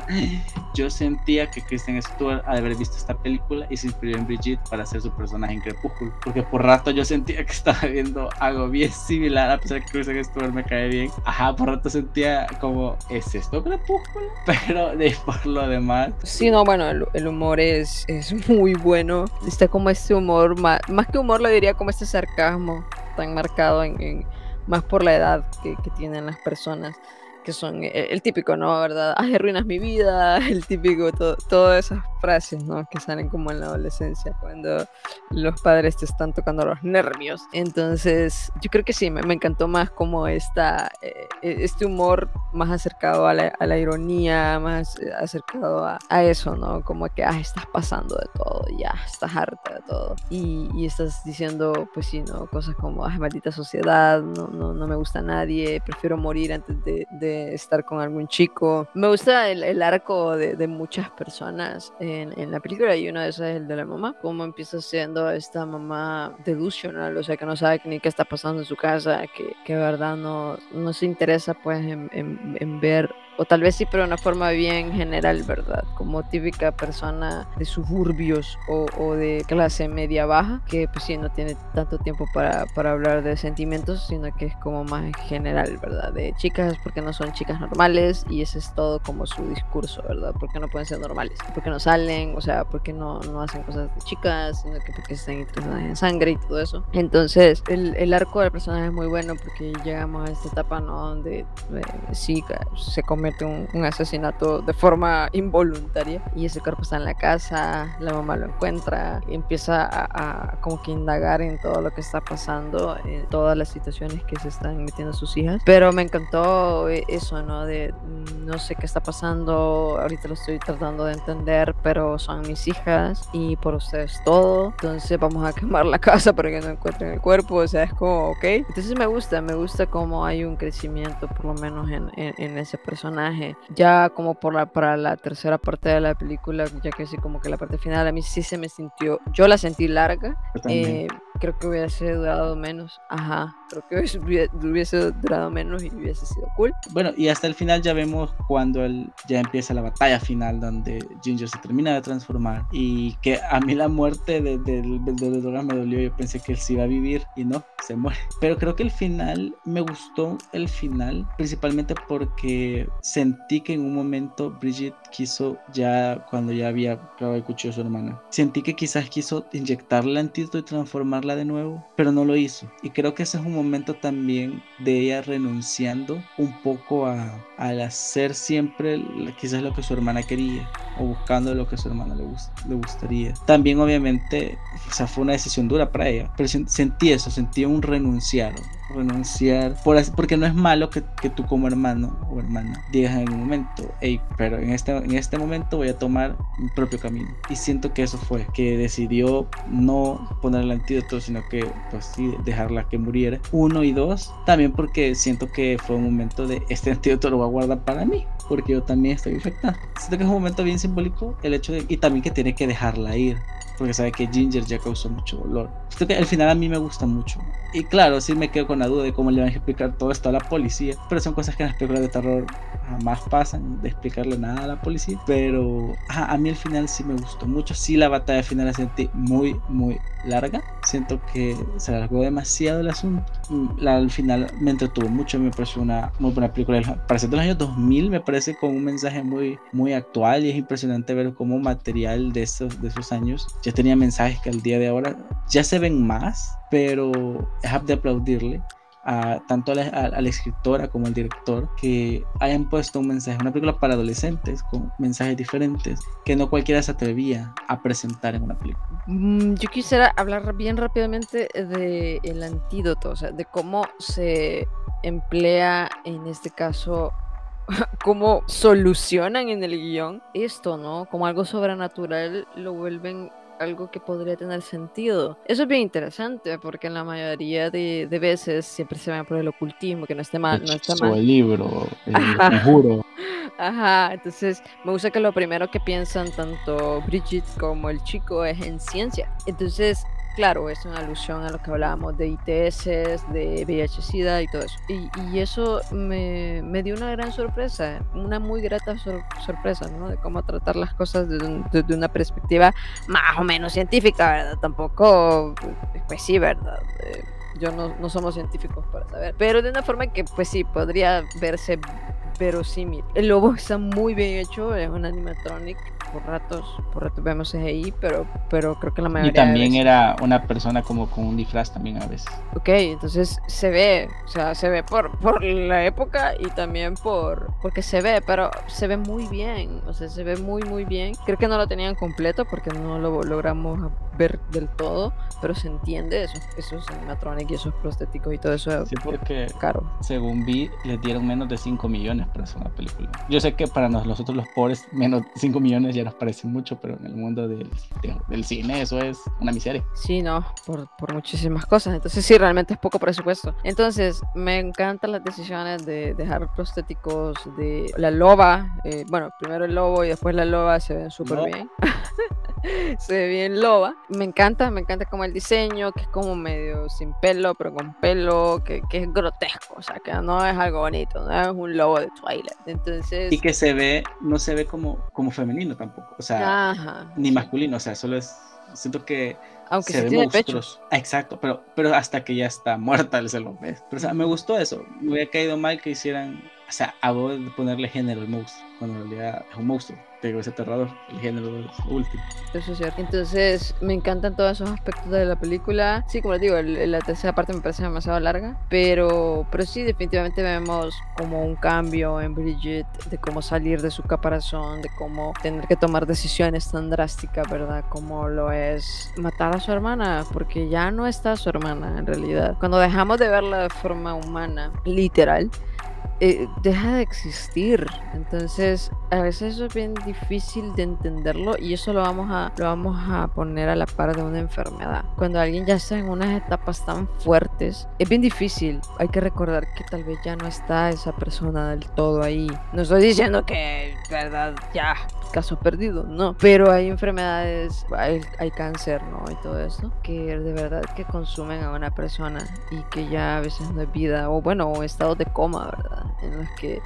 yo sentía que Kristen Stewart al haber visto esta película y se inspiró en Brigitte para hacer su personaje en Crepúsculo, porque por rato yo sentía que estaba viendo algo bien similar, a pesar que Kristen Stewart me cae bien. Ajá, por rato sentía como, ¿es esto Crepúsculo? Pero de, por lo demás. Sí, no, bueno, el, humor es, es muy bueno. Está como este humor, más, más que humor, lo diría como este sarcasmo tan marcado en, más por la edad que, que tienen las personas que son eh, el, típico, ¿no? ¿Verdad? Ay, arruinas mi vida, el típico, todas esas frases, ¿no? Que salen como en la adolescencia, cuando los padres te están tocando los nervios. Entonces, yo creo que sí, me, encantó más como esta, eh, e, este humor más acercado a la, a la ironía, más eh, acercado a, a, eso, ¿no? Como que, ah, estás pasando de todo, ya, estás harta de todo. Y, y estás diciendo, pues sí, ¿no? Cosas como, ay, maldita sociedad, no, no, no me gusta nadie, prefiero morir antes de, de estar con algún chico. Me gusta el, arco de, muchas personas en, la película y uno de esos es el de la mamá. Cómo empieza siendo esta mamá delusional, o sea, que no sabe ni qué está pasando en su casa, que, que verdad no, no se interesa pues en, en ver o tal vez sí, pero de una forma bien general, ¿verdad? Como típica persona de suburbios o, o, de clase media baja, que pues sí, no tiene tanto tiempo para, para, hablar de sentimientos, sino que es como más general, ¿verdad? De chicas porque no son chicas normales y ese es todo como su discurso, ¿verdad? Porque no pueden ser normales, porque no salen, o sea, porque no, no hacen cosas de chicas, sino que porque están interesadas en sangre y todo eso. Entonces, el, el arco del personaje es muy bueno porque llegamos a esta etapa, ¿no? Donde eh, sí se come un, asesinato de forma involuntaria y ese cuerpo está en la casa, la mamá lo encuentra, y empieza a, como que indagar en todo lo que está pasando, en todas las situaciones que se están metiendo sus hijas. Pero me encantó eh, eso, ¿no? De mm, no sé qué está pasando, ahorita lo estoy tratando de entender, pero son mis hijas y por ustedes todo. Entonces vamos a quemar la casa para que no encuentren el cuerpo, o sea, es como, ok. Entonces me gusta, me gusta cómo hay un crecimiento por lo menos en, en, en ese personaje ya como por la, para la tercera parte de la película, ya que sí, como que la parte final a mí sí se me sintió, yo la sentí larga. Eh, creo que hubiese durado menos. Ajá, creo que hubiese durado menos y hubiese sido cool. Bueno, y hasta el final ya vemos cuando ya empieza la batalla final donde Ginger se termina de transformar y que a mí la muerte de, de, de, me dolió. Yo pensé que él sí iba a vivir y no, se muere. Pero creo que el final, me gustó el final, principalmente porque sentí que en un momento Bridget quiso ya, cuando ya había clavado el cuchillo a su hermana, sentí que quizás quiso inyectarle antídoto y transformar tomarla de nuevo, pero no lo hizo. Y creo que ese es un momento también de ella renunciando un poco a, al hacer siempre quizás lo que su hermana quería o buscando lo que su hermana le, le gustaría. También obviamente, o sea, fue una decisión dura para ella, pero sentí eso, sentí un renunciar, renunciar, por porque no es malo que, que, tú como hermano o hermana digas en un momento, hey, pero en este, en este momento voy a tomar mi propio camino. Y siento que eso fue, que decidió no poner el antídoto, sino que pues sí, dejarla que muriera. Uno y dos, también porque siento que fue un momento de este antídoto lo voy a guardar para mí porque yo también estoy infectada. Siento que es un momento bien simbólico el hecho de, y también que tiene que dejarla ir, porque sabe que Ginger ya causó mucho dolor. Siento que al final a mí me gusta mucho. Y claro, sí me quedo con la duda de cómo le van a explicar todo esto a la policía, pero son cosas que en las películas de terror jamás pasan, de explicarle nada a la policía. Pero a mí al final sí me gustó mucho, sí la batalla final la sentí muy, muy larga. Siento que se alargó demasiado el asunto. La, al final me entretuvo mucho, me pareció una muy buena película. Parece de los años 2000, me parece con un mensaje muy, muy actual y es impresionante ver cómo material de esos, de esos años ya tenía mensajes que al día de ahora ya se ven más, pero es de aplaudirle tanto a la, escritora como al director que hayan puesto un mensaje, una película para adolescentes con mensajes diferentes que no cualquiera se atrevía a presentar en una película. Mm, yo quisiera hablar bien rápidamente de el antídoto, o sea, de cómo se emplea en este caso cómo solucionan en el guion esto, ¿no? Como algo sobrenatural lo vuelven algo que podría tener sentido. Eso es bien interesante porque en la mayoría de, veces siempre se va por el ocultismo, que no esté mal, no está mal. el libro, el conjuro. Ajá, entonces me gusta que lo primero que piensan tanto Bridget como el chico es en ciencia. Entonces claro, es una alusión a lo que hablábamos de ITS, de VIH-Sida y todo eso. Y, eso me, dio una gran sorpresa, una muy grata sorpresa, ¿no? De cómo tratar las cosas desde, una perspectiva más o menos científica, ¿verdad? Tampoco, pues sí, ¿verdad? Eh, yo no, no somos científicos para saber, pero de una forma que, pues sí, podría verse verosímil. El lobo está muy bien hecho, es un animatronic por ratos, por ratos vemos CGI, pero, pero creo que la mayoría. Y también era una persona como con un disfraz también a veces. Ok, entonces se ve, o sea, se ve por, por la época y también por porque se ve, pero se ve muy bien, o sea, se ve muy muy bien. Creo que no lo tenían completo porque no lo logramos ver del todo, pero se entiende esos, esos animatronics y esos prostéticos y todo eso. Sí, porque caro. Según vi, les dieron menos de 5 millones para hacer una película. Yo sé que para nosotros los pobres, menos de 5 millones ya nos parece mucho, pero en el mundo del, del cine eso es una miseria. Sí, no, por, por, muchísimas cosas. Entonces sí, realmente es poco presupuesto. Entonces, me encantan las decisiones de dejar prostéticos de la loba. Eh, bueno, primero el lobo y después la loba se ven súper bien. se ve bien loba. Me encanta, me encanta como el diseño, que es como medio sin pelo, pero con pelo, que, que es grotesco, o sea, que no es algo bonito, no es un lobo de Twilight. Entonces... Y que se ve, no se ve como, como femenino tampoco, o sea, ni masculino, o sea, solo es, siento que aunque se, ve monstruoso. Exacto, pero, pero hasta que ya está muerta se lo ves. Pero o sea, me gustó eso. Me hubiera caído mal que hicieran, o sea, hago de ponerle género al monstruo, cuando en realidad es un monstruo digo, es aterrador, el género último. Eso es cierto. Entonces, me encantan todos esos aspectos de la película. Sí, como les digo, la tercera parte me parece demasiado larga, pero, pero sí, definitivamente vemos como un cambio en Bridget, de cómo salir de su caparazón, de cómo tener que tomar decisiones tan drásticas, ¿verdad? Como lo es matar a su hermana, porque ya no está su hermana en realidad. Cuando dejamos de verla de forma humana, literal, eh, deja de existir. Entonces, a veces eso es bien difícil de entenderlo y eso lo vamos a lo vamos a poner a la par de una enfermedad. Cuando alguien ya está en unas etapas tan fuertes, es bien difícil. Hay que recordar que tal vez ya no está esa persona del todo ahí. No estoy diciendo que, verdad, ya caso perdido, no. Pero hay enfermedades, hay, hay cáncer, ¿no? Y todo eso, que de verdad que consumen a una persona y que ya a veces no es vida, o bueno, o estados de coma, ¿verdad? En los que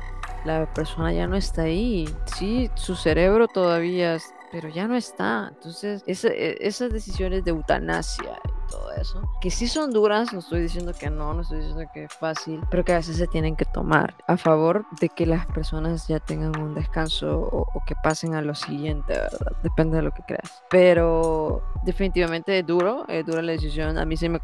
la persona ya no está ahí. Sí, su cerebro todavía, pero ya no está. Entonces, esa, e, esas decisiones de eutanasia todo eso, que sí son duras, no estoy diciendo que no, no estoy diciendo que es fácil, pero que a veces se tienen que tomar a favor de que las personas ya tengan un descanso o, que pasen a lo siguiente, ¿verdad? Depende de lo que creas. Pero definitivamente es duro, es dura la decisión. A mí se me,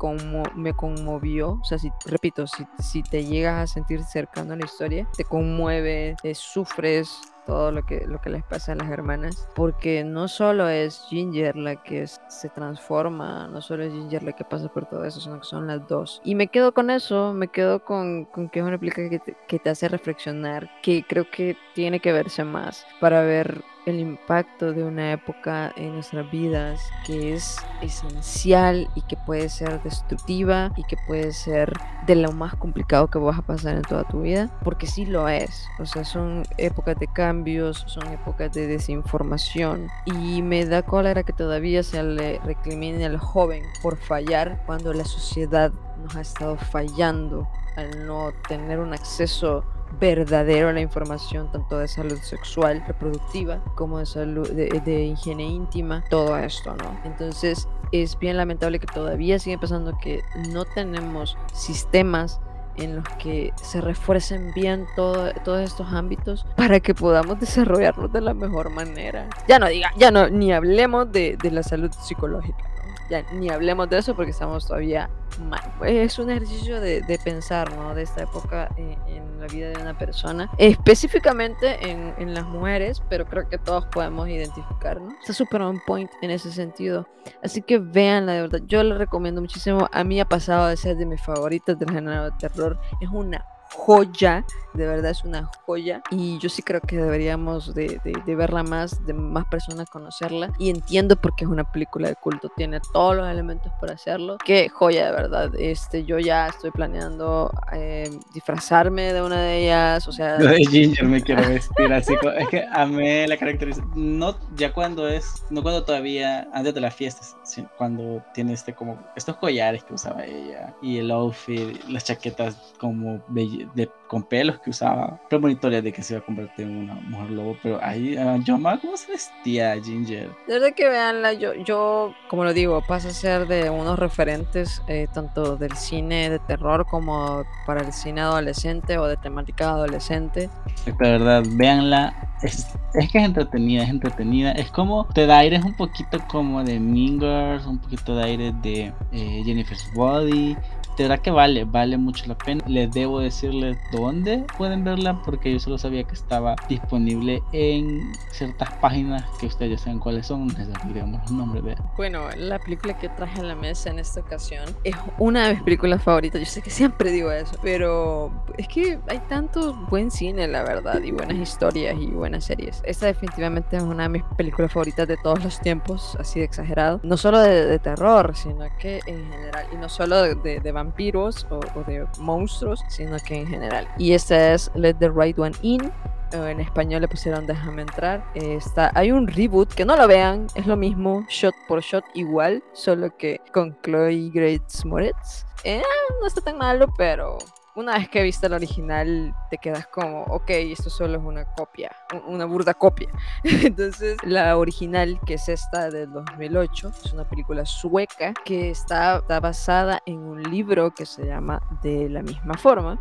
me conmovió, o sea, si, repito, si, si te llegas a sentir cercano a la historia, te conmueve, te sufres, todo lo que, lo que les pasa a las hermanas, porque no solo es Ginger la que se transforma, no solo es Ginger la que pasa por todo eso, sino que son las dos. Y me quedo con eso, me quedo con, con que es una película que te, que te hace reflexionar, que creo que tiene que verse más para ver el impacto de una época en nuestras vidas que es esencial y que puede ser destructiva y que puede ser de lo más complicado que vas a pasar en toda tu vida, porque sí lo es. O sea, son épocas de cambios, son épocas de desinformación y me da cólera que todavía se le recrimine al joven por fallar cuando la sociedad nos ha estado fallando al no tener un acceso verdadero la información tanto de salud sexual, reproductiva, como de salud, de, higiene íntima, todo esto, ¿no? Entonces es bien lamentable que todavía sigue pasando que no tenemos sistemas en los que se refuercen bien todo, todos estos ámbitos para que podamos desarrollarlos de la mejor manera. Ya no diga, ya no, ni hablemos de, de la salud psicológica ya ni hablemos de eso porque estamos todavía mal. Es un ejercicio de, pensar, ¿no? De esta época en, la vida de una persona, específicamente en, en, las mujeres, pero creo que todos podemos identificarnos. Está súper on point en ese sentido. Así que véanla, de verdad. Yo la recomiendo muchísimo. A mí ha pasado de ser de mis favoritas del género de terror. Es una joya, de verdad es una joya y yo sí creo que deberíamos de, verla más, de más personas conocerla y entiendo por qué es una película de culto, tiene todos los elementos para hacerlo, qué joya de verdad, este, yo ya estoy planeando eh, disfrazarme de una de ellas, o sea... de Ginger me quiero vestir así, es que amé la caracterización, no ya cuando es, no cuando todavía, antes de las fiestas, cuando tiene este como, estos collares que usaba ella y el outfit, las chaquetas como de, con pelos que usaba. Premonitoria de que se iba a convertir en una mujer lobo, pero ahí, uh, yo más cómo se vestía Ginger. Desde que veanla, yo, yo, como lo digo, pasa a ser de unos referentes eh, tanto del cine de terror como para el cine adolescente o de temática adolescente. De verdad, véanla. Es, es que es entretenida, es entretenida. Es como, te da aires un poquito como de Mingers, un poquito de aire de eh, Jennifer's Body de verdad que vale, vale mucho la pena. Les debo decirles dónde pueden verla porque yo solo sabía que estaba disponible en ciertas páginas que ustedes ya saben cuáles son. Les diremos los nombres. de Bueno, la película que traje a la mesa en esta ocasión es una de mis películas favoritas. Yo sé que siempre digo eso, pero es que hay tanto buen cine, la verdad, y buenas historias y buenas series. Esta definitivamente es una de mis películas favoritas de todos los tiempos, así de exagerado. No solo de, terror, sino que en general, y no solo de, de, de vampiros o, de monstruos, sino que en general. Y esta es Let the Right One In. En español le pusieron Déjame entrar. Está, hay un reboot que no lo vean, es lo mismo, shot por shot igual, solo que con Chloe Grace Moretz. Eh, no está tan malo, pero una vez que viste el original, te quedas como, ok, esto solo es una copia, una burda copia. Entonces, la original, que es esta del 2008, es una película sueca que está, basada en un libro que se llama De la misma forma.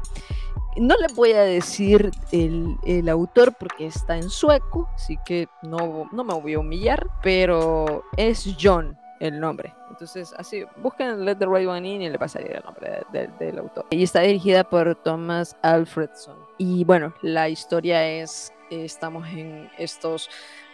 No le voy a decir el, el, autor porque está en sueco, así que no, no me voy a humillar, pero es John el nombre. Entonces, así, busquen Let the Right One In y le pasaría el nombre del autor. Y está dirigida por Thomas Alfredson. Y bueno, la historia es, estamos en estos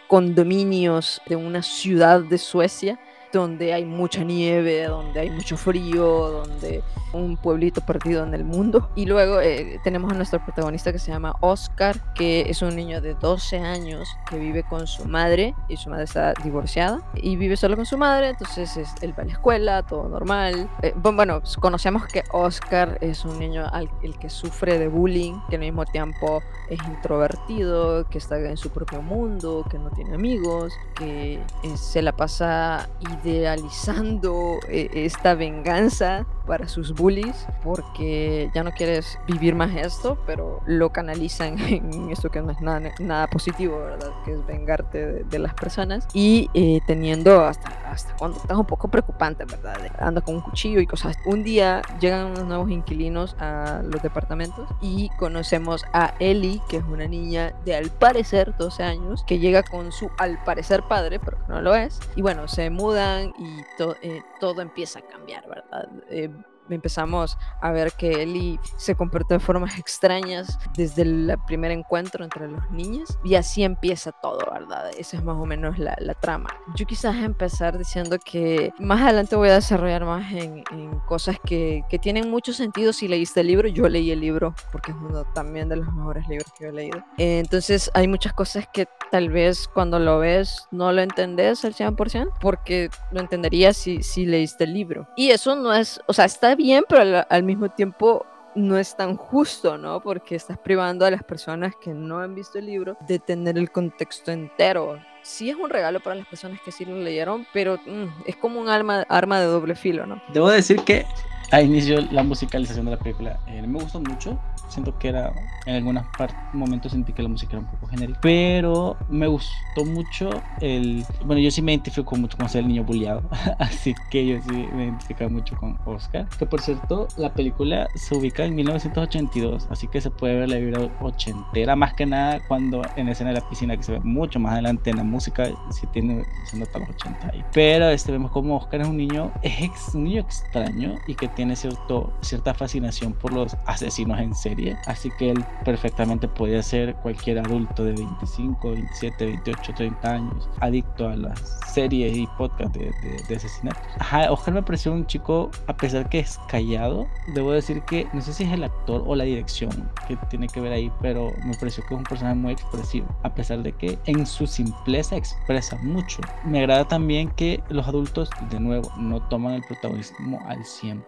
condominios de una ciudad de Suecia donde hay mucha nieve, donde hay mucho frío, donde un pueblito perdido en el mundo. Y luego eh, tenemos a nuestro protagonista que se llama Oscar, que es un niño de 12 años que vive con su madre y su madre está divorciada y vive solo con su madre, entonces es, él va a la escuela, todo normal. Eh, bueno, conocemos que Oscar es un niño al, el que sufre de bullying, que al mismo tiempo es introvertido, que está en su propio mundo, que no tiene amigos, que eh, se la pasa idealizando esta venganza para sus bullies porque ya no quieres vivir más esto, pero lo canalizan en esto que no es nada, nada positivo, ¿verdad? Que es vengarte de, las personas y eh, teniendo hasta hasta cuando estás un poco preocupante, ¿verdad? Anda con un cuchillo y cosas. Un día llegan unos nuevos inquilinos a los departamentos y conocemos a Ellie, que es una niña de al parecer 12 años, que llega con su al parecer padre, pero no lo es. Y bueno, se mudan y eh, todo empieza a cambiar, ¿verdad? Eh, empezamos a ver que Ellie se comportó de formas extrañas desde el primer encuentro entre los niños y así empieza todo, ¿verdad? Esa es más o menos la, la trama. Yo quizás empezar diciendo que más adelante voy a desarrollar más en, en cosas que, que, tienen mucho sentido si leíste el libro. Yo leí el libro porque es uno también de los mejores libros que he leído. entonces hay muchas cosas que tal vez cuando lo ves no lo entendés al 100% porque lo entenderías si, si leíste el libro. Y eso no es, o sea, está bien, pero al, mismo tiempo no es tan justo, ¿no? Porque estás privando a las personas que no han visto el libro de tener el contexto entero. Sí es un regalo para las personas que sí lo leyeron, pero mm, es como un arma, arma de doble filo, ¿no? Debo decir que a inicio la musicalización de la película eh, me gustó mucho. Siento que era en algunos momentos sentí que la música era un poco genérica pero me gustó mucho el bueno yo sí me identifico mucho con ser el niño bulliado así que yo sí me identifico mucho con Oscar que por cierto la película se ubica en 1982 así que se puede ver la vibra ochentera más que nada cuando en la escena de la piscina que se ve mucho más adelante en la música si tiene se nota los 80 ahí. Pero este vemos como Oscar es un niño es un niño extraño y que tiene cierto cierta fascinación por los asesinos en serie así que él perfectamente podía ser cualquier adulto de 25, 27, 28, 30 años, adicto a las series y podcasts de, de, asesinatos. Ajá, Oscar me pareció un chico, a pesar que es callado, debo decir que no sé si es el actor o la dirección que tiene que ver ahí, pero me pareció que es un personaje muy expresivo, a pesar de que en su simpleza expresa mucho. Me agrada también que los adultos, de nuevo, no toman el protagonismo al 100%.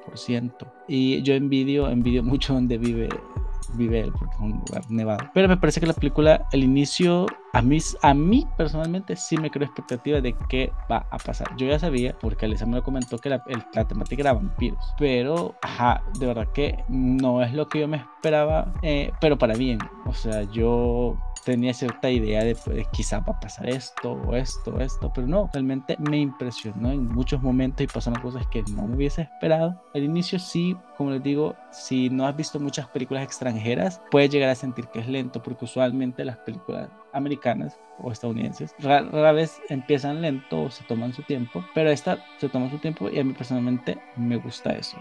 Y yo envidio, envidio mucho donde vive vive él, porque es un lugar nevado. Pero me parece que la película, el inicio, a mí, a mí personalmente sí me creo expectativa de qué va a pasar. Yo ya sabía, porque Alisa me lo comentó, que la, la temática era vampiros. Pero, ajá, de verdad que no es lo que yo me esperaba, eh, pero para bien. O sea, yo tenía cierta idea de pues, quizá va a pasar esto o esto, esto, pero no, realmente me impresionó en muchos momentos y pasaron cosas que no me hubiese esperado. Al inicio sí, como les digo, si no has visto muchas películas extranjeras, puedes llegar a sentir que es lento porque usualmente las películas americanas o estadounidenses rara, vez empiezan lento o se toman su tiempo, pero esta se toma su tiempo y a mí personalmente me gusta eso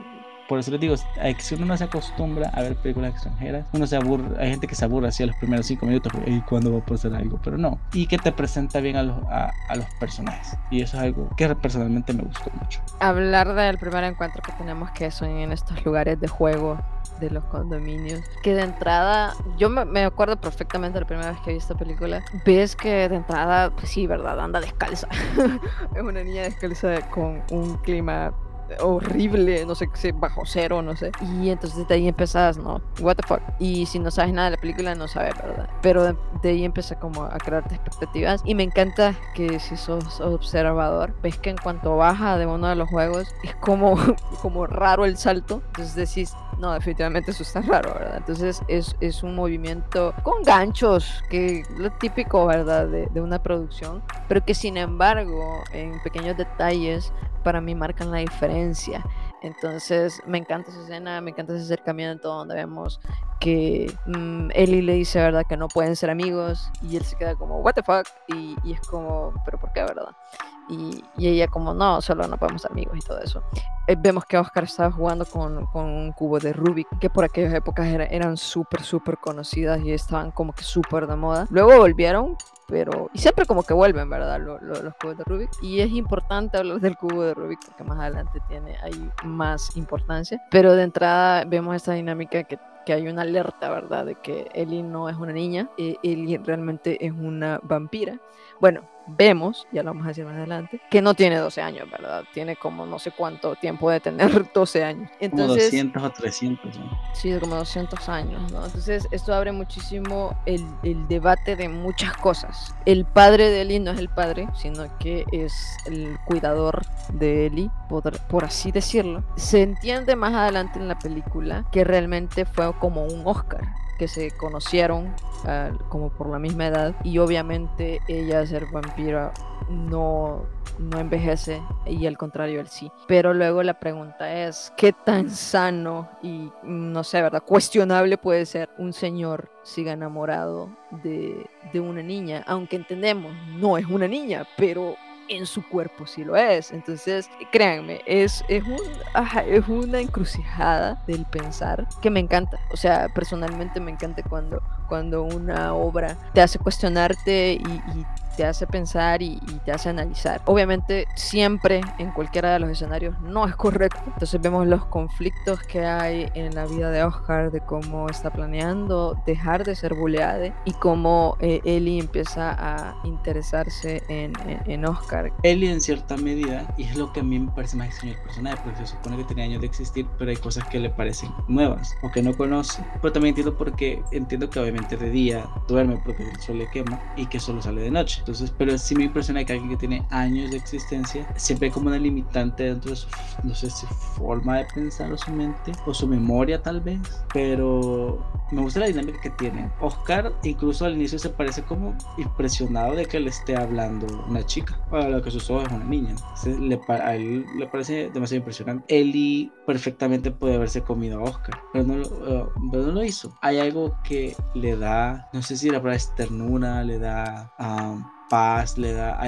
por eso les digo, si uno no se acostumbra a ver películas extranjeras, uno se aburre, hay gente que se aburre así a los primeros cinco minutos, y cuando va a pasar algo, pero no. Y que te presenta bien a los, a, los personajes. Y eso es algo que personalmente me gustó mucho. Hablar del primer encuentro que tenemos que son en estos lugares de juego de los condominios. Que de entrada, yo me, me, acuerdo perfectamente la primera vez que vi esta película. Ves que de entrada, pues sí, ¿verdad? Anda descalza. es una niña descalza con un clima horrible, no sé, bajo cero, no sé. Y entonces de ahí empezás, ¿no? What the fuck. Y si no sabes nada de la película, no sabes, ¿verdad? Pero de, ahí empieza como a crearte expectativas. Y me encanta que si sos observador, ves que en cuanto baja de uno de los juegos, es como, como raro el salto. Entonces decís, no, definitivamente eso está raro, ¿verdad? Entonces es, es un movimiento con ganchos, que lo típico, ¿verdad? De, de una producción, pero que sin embargo, en pequeños detalles, para mí marcan la diferencia. Entonces me encanta esa escena, me encanta ese acercamiento donde vemos que um, Ellie le dice, ¿verdad?, que no pueden ser amigos y él se queda como, ¿What the fuck? Y, es como, ¿pero por qué, verdad? Y, y, ella como, no, solo no podemos ser amigos y todo eso. Eh, vemos que Oscar estaba jugando con, con, un cubo de Rubik, que por aquellas épocas eran súper, súper conocidas y estaban como que súper de moda. Luego volvieron, pero... Y siempre como que vuelven, ¿verdad? los cubos de Rubik. Y es importante hablar del cubo de Rubik porque más adelante tiene ahí más importancia. Pero de entrada vemos esta dinámica que que hay una alerta, ¿verdad? De que Ellie no es una niña, eh, Ellie realmente es una vampira. Bueno, vemos, ya lo vamos a decir más adelante, que no tiene 12 años, ¿verdad? Tiene como no sé cuánto tiempo de tener 12 años. Entonces, como 200 o 300. ¿no? Sí, como 200 años, ¿no? Entonces esto abre muchísimo el, el, debate de muchas cosas. El padre de Ellie no es el padre, sino que es el cuidador de por, por así decirlo. Se entiende más adelante en la película que realmente fue como un Oscar que se conocieron como por la misma edad y obviamente ella ser vampira no no envejece y al contrario él sí. Pero luego la pregunta es, ¿qué tan sano y no sé, verdad, cuestionable puede ser un señor siga enamorado de, de una niña? Aunque entendemos, no es una niña, pero en su cuerpo sí lo es. Entonces, créanme, es, es, un, es una encrucijada del pensar que me encanta. O sea, personalmente me encanta cuando, cuando una obra te hace cuestionarte y, y te hace pensar y, te hace analizar. Obviamente siempre en cualquiera de los escenarios no es correcto. Entonces vemos los conflictos que hay en la vida de Oscar, de cómo está planeando dejar de ser buleada y cómo eh, Ellie empieza a interesarse en, en, Oscar. Ellie en cierta medida, y es lo que a mí me parece más extraño el personaje, porque se supone que tenía años de existir, pero hay cosas que le parecen nuevas o que no conoce. Pero también entiendo porque entiendo que obviamente de día duerme porque el sol le quema y que solo sale de noche. Entonces, pero sí me impresiona que alguien que tiene años de existencia, siempre hay como una limitante dentro de su, no sé si forma de pensar o su mente, o su memoria tal vez, pero me gusta la dinámica que tiene. Oscar incluso al inicio se parece como impresionado de que le esté hablando una chica, para lo que sus ojos es una niña. le, a él le parece demasiado impresionante. Ellie perfectamente puede haberse comido a Oscar, pero no, uh, pero no lo hizo. Hay algo que le da, no sé si la palabra es ternura, le da... Um, paz, le da,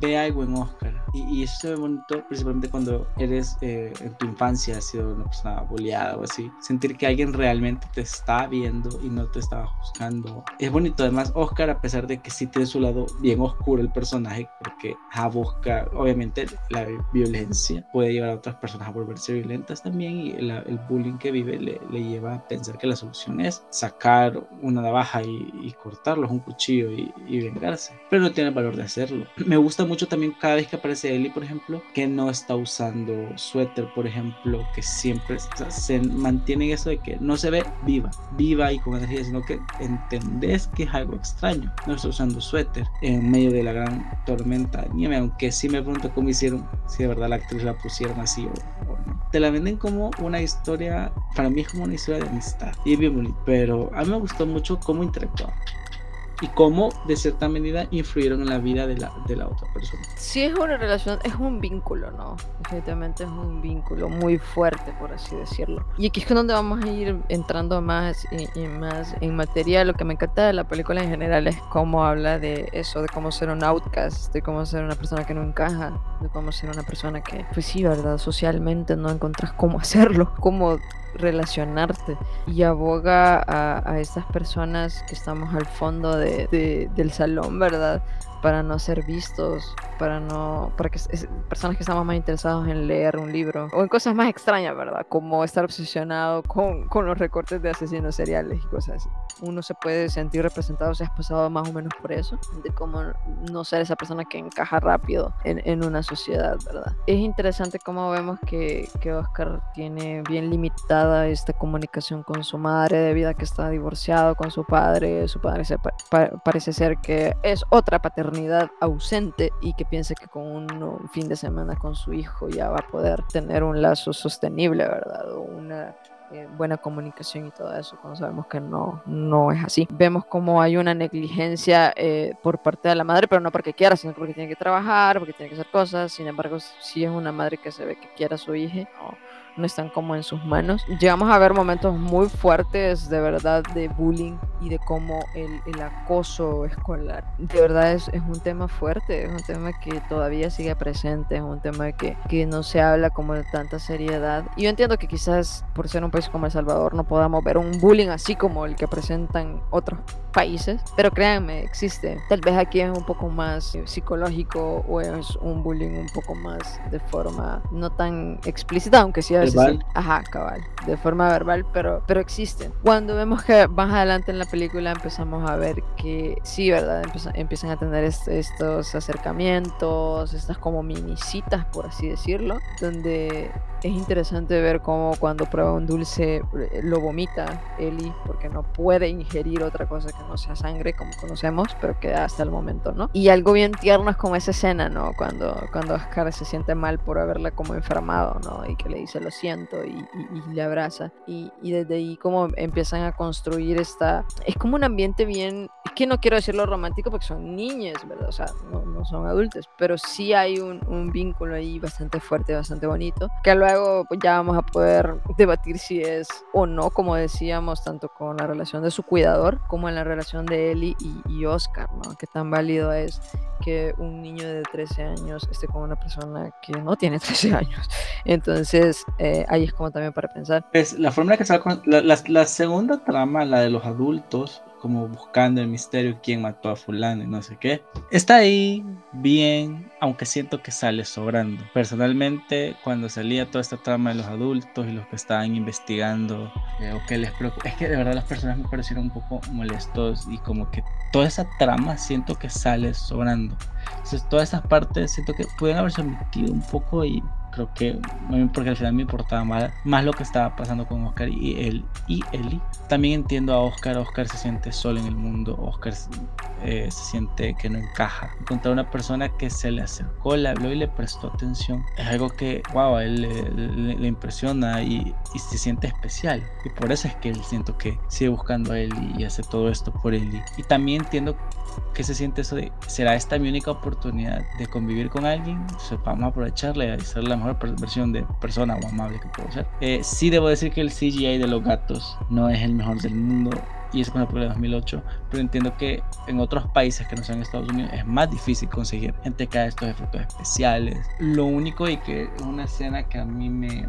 ve algo en Oscar. Y, eso se ve bonito principalmente cuando eres eh, en tu infancia, has sido una persona boleada o así. Sentir que alguien realmente te está viendo y no te estaba juzgando. Es bonito. Además, Oscar, a pesar de que sí tiene su lado bien oscuro el personaje, porque a busca, obviamente, la violencia puede llevar a otras personas a volverse violentas también. Y el bullying que vive le, le, lleva a pensar que la solución es sacar una navaja y, y cortarlos, un cuchillo y, y vengarse. Pero tiene el valor de hacerlo. Me gusta mucho también cada vez que aparece Ellie, por ejemplo, que no está usando suéter, por ejemplo, que siempre se mantiene en eso de que no se ve viva, viva y con energía, sino que entendés que es algo extraño. No está usando suéter en medio de la gran tormenta de nieve, aunque sí me pregunto cómo hicieron, si de verdad la actriz la pusieron así o, no. Te la venden como una historia, para mí es como una historia de amistad y bien bonito, pero a mí me gustó mucho cómo interactuaba y cómo de cierta medida influyeron en la vida de la, de la otra persona. Sí, es una relación, es un vínculo, ¿no? Definitivamente es un vínculo muy fuerte, por así decirlo. Y aquí es donde vamos a ir entrando más y, más en materia. Lo que me encanta de la película en general es cómo habla de eso, de cómo ser un outcast, de cómo ser una persona que no encaja, de cómo ser una persona que, pues sí, ¿verdad? Socialmente no encontrás cómo hacerlo, cómo relacionarte y aboga a, a estas personas que estamos al fondo de, del salón, ¿verdad? Para no ser vistos, para no, para que personas que estamos más interesados en leer un libro o en cosas más extrañas, ¿verdad? Como estar obsesionado con, con los recortes de asesinos seriales y cosas así. Uno se puede sentir representado si has pasado más o menos por eso, de cómo no ser esa persona que encaja rápido en, en una sociedad, ¿verdad? Es interesante cómo vemos que, que Oscar tiene bien limitada esta comunicación con su madre debido a que está divorciado con su padre, su padre parece ser que es otra paternidad ausente y que piense que con un, fin de semana con su hijo ya va a poder tener un lazo sostenible, ¿verdad? O una eh, buena comunicación y todo eso, cuando sabemos que no, no es así. Vemos como hay una negligencia eh, por parte de la madre, pero no porque quiera, sino porque tiene que trabajar, porque tiene que hacer cosas. Sin embargo, si es una madre que se ve que quiere a su hija, no, no están como en sus manos. Llegamos a ver momentos muy fuertes de verdad de bullying y de cómo el, el acoso escolar de verdad es, es, un tema fuerte, es un tema que todavía sigue presente, es un tema que, que no se habla como de tanta seriedad. Y yo entiendo que quizás por ser un país como El Salvador no podamos ver un bullying así como el que presentan otros países, pero créanme, existe. Tal vez aquí es un poco más psicológico o es un bullying un poco más de forma no tan explícita, aunque sí a Ajá, cabal, de forma verbal, pero, pero existen. Cuando vemos que más adelante en la película empezamos a ver que sí, ¿verdad? empiezan a tener estos acercamientos, estas como minicitas, por así decirlo, donde es interesante ver cómo cuando prueba un dulce eh, lo vomita Eli porque no puede ingerir otra cosa que no sea sangre como conocemos, pero que hasta el momento, ¿no? Y algo bien tierno es como esa escena, ¿no? Cuando, cuando Oscar se siente mal por haberla como enfermado, ¿no? Y que le dice lo siento y, le abraza. Y, y, desde ahí como empiezan a construir esta... Es como un ambiente bien que no quiero decirlo romántico porque son niñas, ¿verdad? O sea, no, no son adultos, pero sí hay un, un, vínculo ahí bastante fuerte, bastante bonito, que luego pues, ya vamos a poder debatir si es o no, como decíamos, tanto con la relación de su cuidador como en la relación de Ellie y, y Oscar, ¿no? Que tan válido es que un niño de 13 años esté con una persona que no tiene 13 años. Entonces, eh, ahí es como también para pensar. Pues la forma en que se va la, la, la, segunda trama, la de los adultos, como buscando el misterio quién mató a fulano y no sé qué. Está ahí bien, aunque siento que sale sobrando. Personalmente, cuando salía toda esta trama de los adultos y los que estaban investigando eh, o que les es que de verdad las personas me parecieron un poco molestos y como que toda esa trama siento que sale sobrando. Entonces, todas esas partes siento que pueden haberse omitido un poco y creo que porque al final me importaba más, más lo que estaba pasando con Oscar y él y Ellie. También entiendo a Oscar, Oscar se siente solo en el mundo, Oscar eh, se siente que no encaja. Encontrar una persona que se le acercó, le habló y le prestó atención es algo que, wow, a él le, le, impresiona y, y, se siente especial. Y por eso es que él siento que sigue buscando a él y, hace todo esto por. Y, y también entiendo que se siente eso de, ¿será esta mi única oportunidad de convivir con alguien? Sea, vamos a aprovecharle y ser la mejor versión de persona o amable que puedo ser. Eh, sí debo decir que el CGI de los gatos no es el mejor del mundo y es una película de 2008, pero entiendo que en otros países que no sean Estados Unidos es más difícil conseguir haga estos efectos especiales. Lo único y que es una escena que a mí me,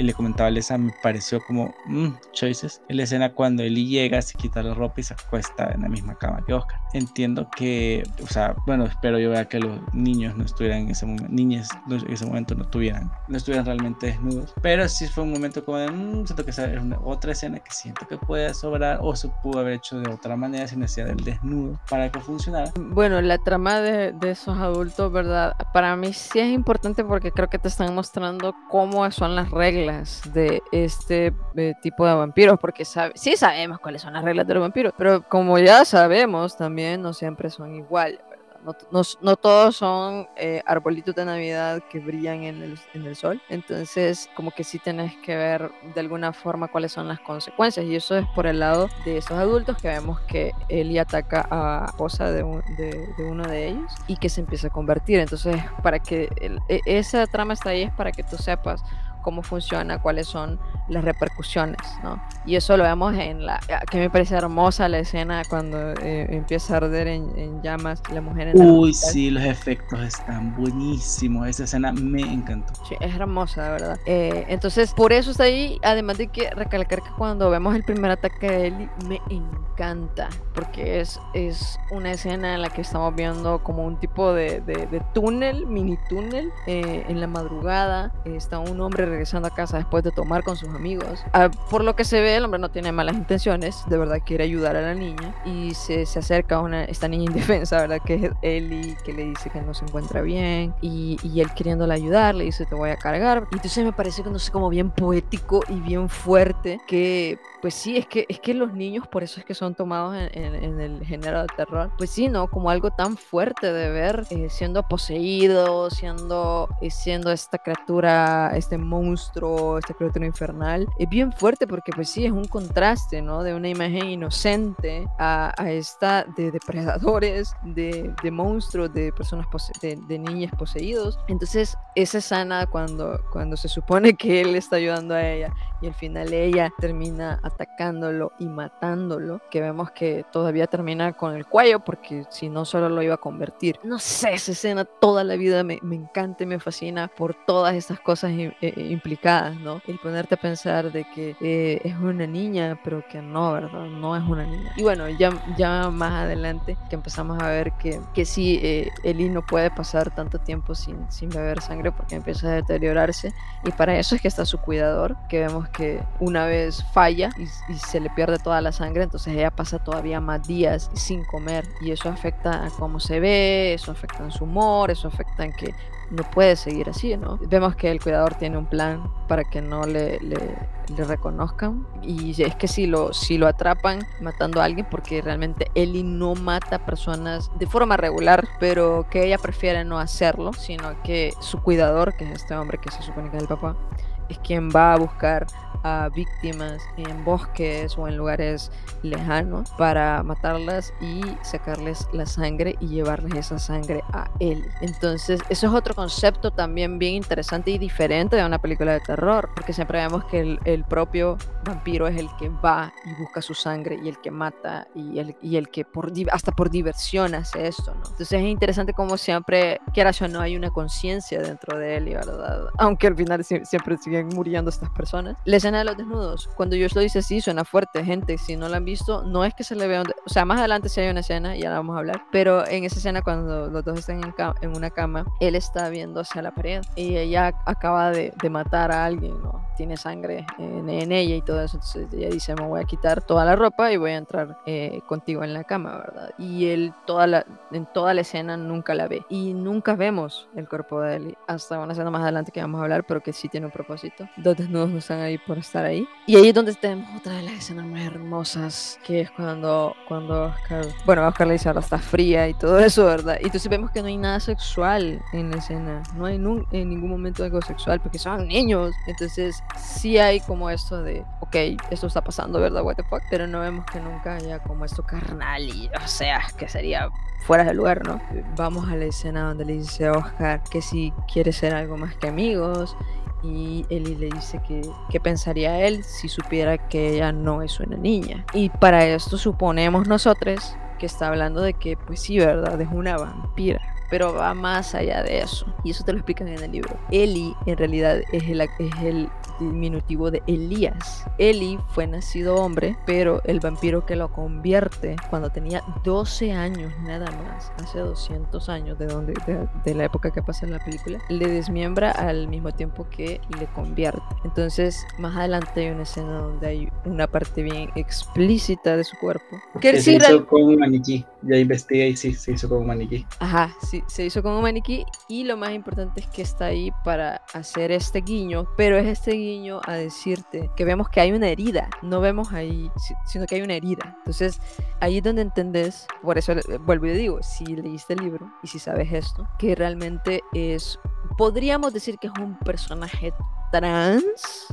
y le comentaba a Lesa, me pareció como mmm, choices, es la escena cuando Eli llega, se quita la ropa y se acuesta en la misma cama que Oscar. Entiendo que, o sea, bueno, espero yo vea que los niños no estuvieran en ese momento, niñas en ese momento no estuvieran, no estuvieran realmente desnudos, pero sí fue un momento como de, mmm, siento que es una, otra escena que siento que puede sobrar o se pudo haber hecho de otra manera sin necesidad del desnudo para que funcionara. Bueno, la trama de, de, esos adultos, ¿verdad? Para mí sí es importante porque creo que te están mostrando cómo son las reglas de este eh, tipo de vampiros, porque sabe, sí sabemos cuáles son las reglas de los vampiros, pero como ya sabemos también no siempre son iguales. No, no, todos son eh, arbolitos de Navidad que brillan en el, en el, sol. Entonces, como que sí tenés que ver de alguna forma cuáles son las consecuencias. Y eso es por el lado de esos adultos que vemos que Eli ataca a esposa de, un, de, de, uno de ellos y que se empieza a convertir. Entonces, para que e, esa trama está ahí es para que tú sepas cómo funciona, cuáles son las repercusiones, ¿no? Y eso lo vemos en la, que me parece hermosa la escena cuando eh, empieza a arder en, en, llamas la mujer en Uy, sí, los efectos están buenísimos, esa escena me encantó. Sí, es hermosa, de verdad. Eh, entonces, por eso está ahí, además de que recalcar que cuando vemos el primer ataque de Ellie, me encanta, porque es, es una escena en la que estamos viendo como un tipo de, de, de túnel, mini túnel, eh, en la madrugada, está un hombre regresando a casa después de tomar con sus amigos. Ah, por lo que se ve, el hombre no tiene malas intenciones, de verdad quiere ayudar a la niña y se, se acerca a una, esta niña indefensa, ¿verdad? Que es Ellie, que le dice que no se encuentra bien y, y él queriéndola ayudar, le dice te voy a cargar. Y entonces me parece que no sé, como bien poético y bien fuerte, que pues sí, es que, es que los niños por eso es que son tomados en, en, en el género de terror. Pues sí, ¿no? Como algo tan fuerte de ver eh, siendo poseído, siendo, eh, siendo esta criatura, este monstruo, esta criatura infernal. Es bien fuerte porque pues sí, es un contraste, ¿no? De una imagen inocente a, a esta de depredadores, de, de monstruos, de personas, de, de, niñas poseídos. Entonces, esa escena cuando, cuando se supone que él está ayudando a ella y al final ella termina atacándolo y matándolo, que vemos que todavía termina con el cuello porque si no solo lo iba a convertir. No sé, esa escena toda la vida me, me encanta y me fascina por todas estas cosas eh, implicadas, ¿no? El ponerte a pensar de que eh, es una niña, pero que no, ¿verdad? No es una niña. Y bueno, ya, ya más adelante que empezamos a ver que, que sí, eh, Eli no puede pasar tanto tiempo sin, sin beber sangre porque empieza a deteriorarse. Y para eso es que está su cuidador, que vemos que una vez falla y, y, se le pierde toda la sangre, entonces ella pasa todavía más días sin comer. Y eso afecta a cómo se ve, eso afecta en su humor, eso afecta en que no puede seguir así, ¿no? Vemos que el cuidador tiene un plan para que no le, le, reconozcan y es que si lo, si lo atrapan matando a alguien, porque realmente Ellie no mata personas de forma regular, pero que ella prefiere no hacerlo, sino que su cuidador, que es este hombre que se supone que es el papá, es quien va a buscar a víctimas en bosques o en lugares lejanos para matarlas y sacarles la sangre y llevarles esa sangre a él. Entonces, eso es otro concepto también bien interesante y diferente de una película de terror, porque siempre vemos que el, el propio vampiro es el que va y busca su sangre y el que mata y el, y el que por, hasta por diversión hace esto, ¿no? Entonces es interesante como siempre, quieras o no, hay una conciencia dentro de él, y ¿verdad? Aunque al final siempre siguen muriendo estas personas. La escena de los desnudos, cuando yo lo dice así, suena fuerte, gente, si no la han visto, no es que se le vea, o sea, más adelante si hay una escena, ya la vamos a hablar, pero en esa escena cuando los dos están en, en una cama, él está viendo hacia la pared y ella acaba de, de matar a alguien, ¿no? Tiene sangre en, en ella y todo eso. Entonces ella dice, me voy a quitar toda la ropa y voy a entrar eh, contigo en la cama, ¿verdad? Y él toda la, en toda la escena nunca la ve. Y nunca vemos el cuerpo de él hasta una escena más adelante que vamos a hablar, pero que sí tiene un propósito. Dos desnudos están ahí por estar ahí. Y ahí es donde tenemos otra de las escenas más hermosas, que es cuando, cuando Oscar, bueno, Oscar le dice, ahora está fría y todo eso, ¿verdad? Y entonces vemos que no hay nada sexual en la escena. No hay en ningún momento algo sexual, porque son niños. Entonces sí hay como esto de, ok, esto está pasando, ¿verdad? What the fuck? Pero no vemos que nunca haya como esto carnal y, o sea, que sería fuera de lugar, ¿no? Vamos a la escena donde le dice a Oscar que si quiere ser algo más que amigos y Eli le dice que qué pensaría él si supiera que ella no es una niña. Y para esto suponemos nosotros que está hablando de que, pues sí, ¿verdad? Es una vampira pero va más allá de eso. Y eso te lo explican en el libro. Eli en realidad es el, es el diminutivo de Elías. Eli fue nacido hombre, pero el vampiro que lo convierte cuando tenía 12 años nada más, hace 200 años de, donde, de, la época que pasa en la película, le desmiembra al mismo tiempo que le convierte. Entonces, más adelante hay una escena donde hay una parte bien explícita de su cuerpo. Que se hizo con un maniquí. Ya investigué y sí, se hizo un maniquí. Ajá, sí, se hizo un maniquí y lo más importante es que está ahí para hacer este guiño, pero es este guiño a decirte que vemos que hay una herida, no vemos ahí, sino que hay una herida. Entonces, ahí es donde entendés, por eso vuelvo y digo, si leíste el libro y si sabes esto, que realmente es, podríamos decir que es un personaje trans,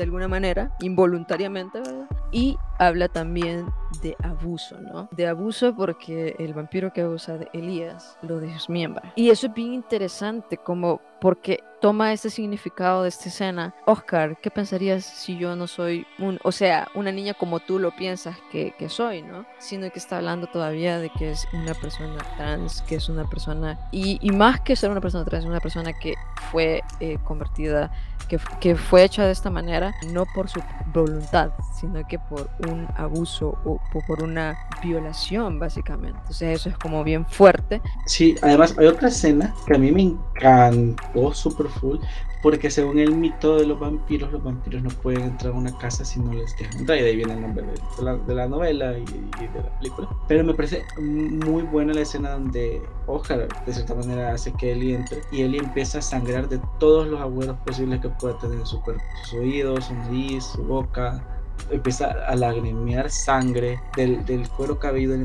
de alguna manera, involuntariamente, ¿verdad? Y habla también de abuso, ¿no? De abuso porque el vampiro que abusa de Elías lo desmiembra. Y eso es bien interesante, como porque toma este significado de esta escena. Oscar, ¿qué pensarías si yo no soy un, o sea, una niña como tú lo piensas que, que soy, ¿no? Sino que está hablando todavía de que es una persona trans, que es una persona, y, y más que ser una persona trans, una persona que fue eh, convertida, que, que fue hecha de esta manera, no por su voluntad, sino que por un abuso o por una violación, básicamente. Entonces eso es como bien fuerte. Sí, además hay otra escena que a mí me encantó super full, porque según el mito de los vampiros, los vampiros no pueden entrar a una casa si no les dejan entrar, y de ahí viene el nombre de, la, de la, novela y, y, de la película. Pero me parece muy buena la escena donde Oscar, de cierta manera, hace que Ellie entre, y Ellie empieza a sangrar de todos los agujeros posibles que pueda tener en su cuerpo, sus oídos, su nariz, su boca, empieza a lagrimear sangre del, del cuero cabelludo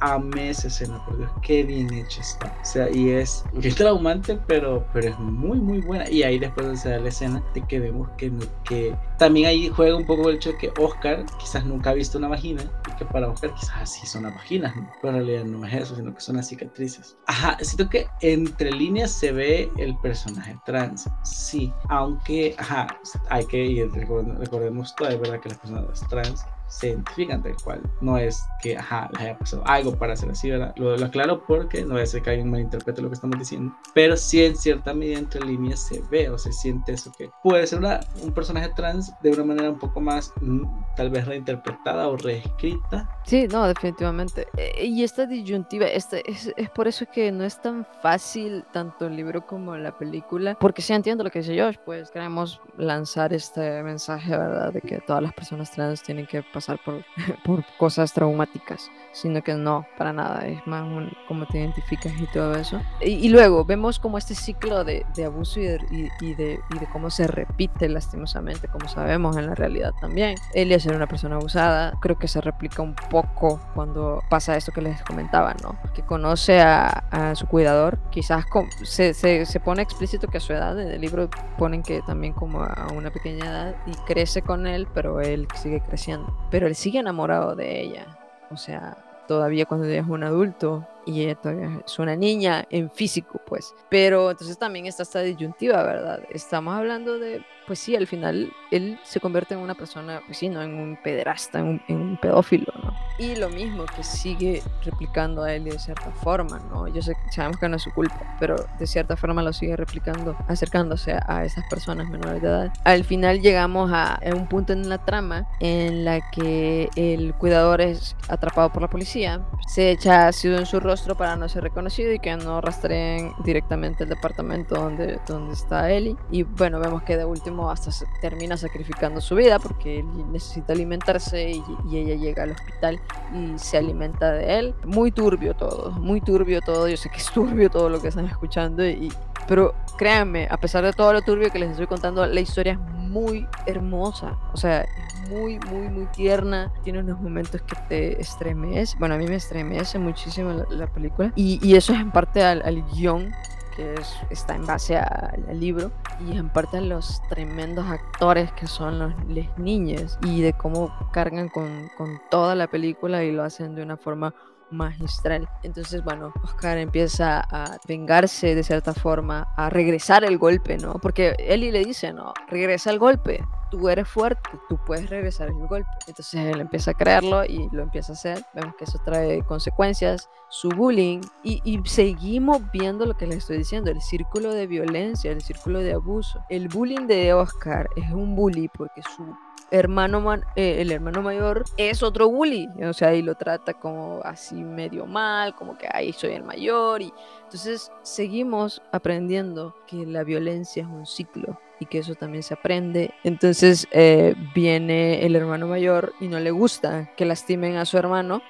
amé esa escena, por Dios, qué bien hecha está. O sea, y es, es traumante, pero, pero es muy, muy buena. Y ahí después se da la escena de que vemos que, que también ahí juega un poco el hecho de que Oscar quizás nunca ha visto una vagina que para Oscar quizás así son las vaginas, ¿no? pero en realidad no es eso, sino que son las cicatrices. Ajá, siento que entre líneas se ve el personaje trans, sí, aunque, ajá, hay que, y recordemos todavía, ¿verdad? Que las personas trans se identifican tal cual. No es que, ajá, les haya pasado algo para hacer así, ¿verdad? Lo, lo aclaro porque no es que alguien malinterprete lo que estamos diciendo. Pero sí, en cierta medida, entre líneas se ve o se siente eso que puede ser una, un personaje trans de una manera un poco más, mm, tal vez reinterpretada o reescrita. Sí, no, definitivamente. E, y esta disyuntiva, este, es, es por eso que no es tan fácil tanto el libro como la película. Porque sí entiendo lo que dice Josh, pues queremos lanzar este mensaje, ¿verdad? De que todas las personas trans tienen que pasar por, por cosas traumáticas, sino que no, para nada, es más un, cómo te identificas y todo eso. Y, y luego vemos como este ciclo de, de abuso y de, y, y, de, y de cómo se repite lastimosamente, como sabemos en la realidad también. Elias ser una persona abusada. Creo que se replica un poco cuando pasa esto que les comentaba, ¿no? Que conoce a, su cuidador, quizás se, se, se, pone explícito que a su edad, en el libro ponen que también como a una pequeña edad, y crece con él, pero él sigue creciendo. Pero él sigue enamorado de ella. O sea, todavía cuando ella es un adulto y ella todavía es una niña en físico, pues. Pero entonces también está esta disyuntiva, ¿verdad? Estamos hablando de pues sí, al final él se convierte en una persona, pues sí, ¿no? En un pederasta, en un, pedófilo, ¿no? Y lo mismo que sigue replicando a él de cierta forma, ¿no? Yo sé, sabemos que no es su culpa, pero de cierta forma lo sigue replicando, acercándose a, esas personas menores de edad. Al final llegamos a, un punto en la trama en la que el cuidador es atrapado por la policía, se echa ácido en su rostro para no ser reconocido y que no rastreen directamente el departamento donde, donde está Ellie. Y bueno, vemos que de último hasta termina sacrificando su vida porque él necesita alimentarse y, ella llega al hospital y se alimenta de él. Muy turbio todo, muy turbio todo. Yo sé que es turbio todo lo que están escuchando, y, pero créanme, a pesar de todo lo turbio que les estoy contando, la historia es muy hermosa. O sea, es muy, muy, muy tierna. Tiene unos momentos que te estremece. Bueno, a mí me estremece muchísimo la, película. Y, eso es en parte al, al guion que está en base al libro y en parte a los tremendos actores que son los, las niñas y de cómo cargan con, con toda la película y lo hacen de una forma magistral. Entonces, bueno, Oscar empieza a vengarse de cierta forma, a regresar el golpe, ¿no? Porque Eli le dice, no, regresa el golpe, tú eres fuerte, tú puedes regresar el golpe. Entonces él empieza a creerlo y lo empieza a hacer. Vemos que eso trae consecuencias, su bullying y, seguimos viendo lo que les estoy diciendo, el círculo de violencia, el círculo de abuso. El bullying de Oscar es un bully porque su hermano eh, el hermano mayor es otro bully, o sea, y lo trata como así medio mal, como que ahí soy el mayor y entonces seguimos aprendiendo que la violencia es un ciclo y que eso también se aprende. Entonces eh, viene el hermano mayor y no le gusta que lastimen a su hermano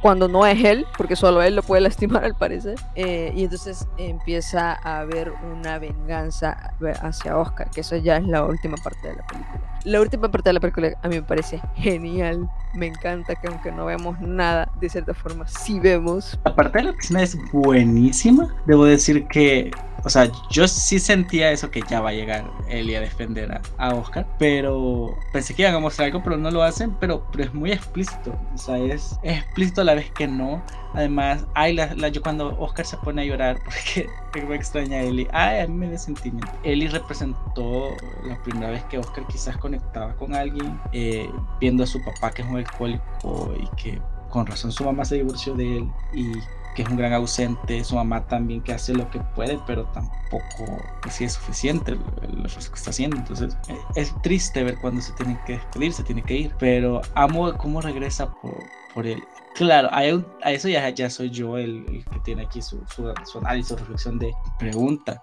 cuando no es él, porque solo él lo puede lastimar al parecer, eh, y entonces empieza a haber una venganza hacia Oscar, que eso ya es la última parte de la película. La última parte de la película a mí me parece genial, me encanta que aunque no vemos nada, de cierta forma sí vemos. La parte de la piscina es buenísima, debo decir que o sea, yo sí sentía eso que ya va a llegar Eli a defender a, Oscar, pero pensé que iban a mostrar algo, pero no lo hacen, pero, pero es muy explícito. O sea, es, explícito a la vez que no. Además, ay, la, yo cuando Oscar se pone a llorar, porque me extraña a Eli, ay, a mí me da sentimiento. Eli representó la primera vez que Oscar quizás conectaba con alguien, eh, viendo a su papá que es un alcohólico y que con razón su mamá se divorció de él y que es un gran ausente, su mamá también que hace lo que puede, pero tampoco pues, es suficiente el, esfuerzo que está haciendo. Entonces eh, es triste ver cuando se tiene que despedir, se tiene que ir, pero amo cómo regresa por, por él. Claro, a, eso ya, ya soy yo el, que tiene aquí su, su, su análisis, su reflexión de pregunta.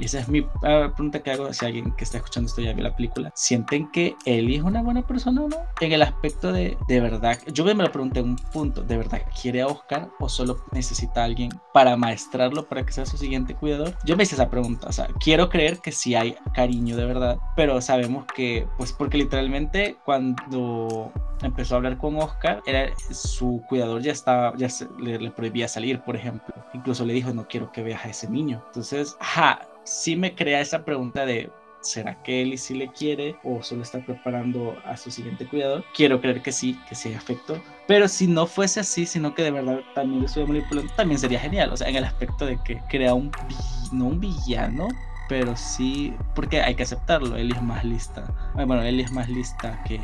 Esa es mi pregunta que hago si alguien que está escuchando esto ya vio la película. ¿Sienten que Ellie es una buena persona o no? En el aspecto de, de verdad, yo me lo pregunté en un punto, ¿de verdad quiere a Oscar o solo necesita a alguien para maestrarlo para que sea su siguiente cuidador? Yo me hice esa pregunta, o sea, quiero creer que sí hay cariño de verdad, pero sabemos que, pues porque literalmente cuando empezó a hablar con Oscar, era, su cuidador ya estaba, ya le, le, prohibía salir, por ejemplo. Incluso le dijo, no quiero que veas a ese niño. Entonces, ajá, sí me crea esa pregunta de, ¿será que Eli sí le quiere o solo está preparando a su siguiente cuidador? Quiero creer que sí, que sí hay afecto. Pero si no fuese así, sino que de verdad también estuve manipulando, también sería genial. O sea, en el aspecto de que crea un, no un villano, pero sí, porque hay que aceptarlo, él es más lista. Bueno, él es más lista que,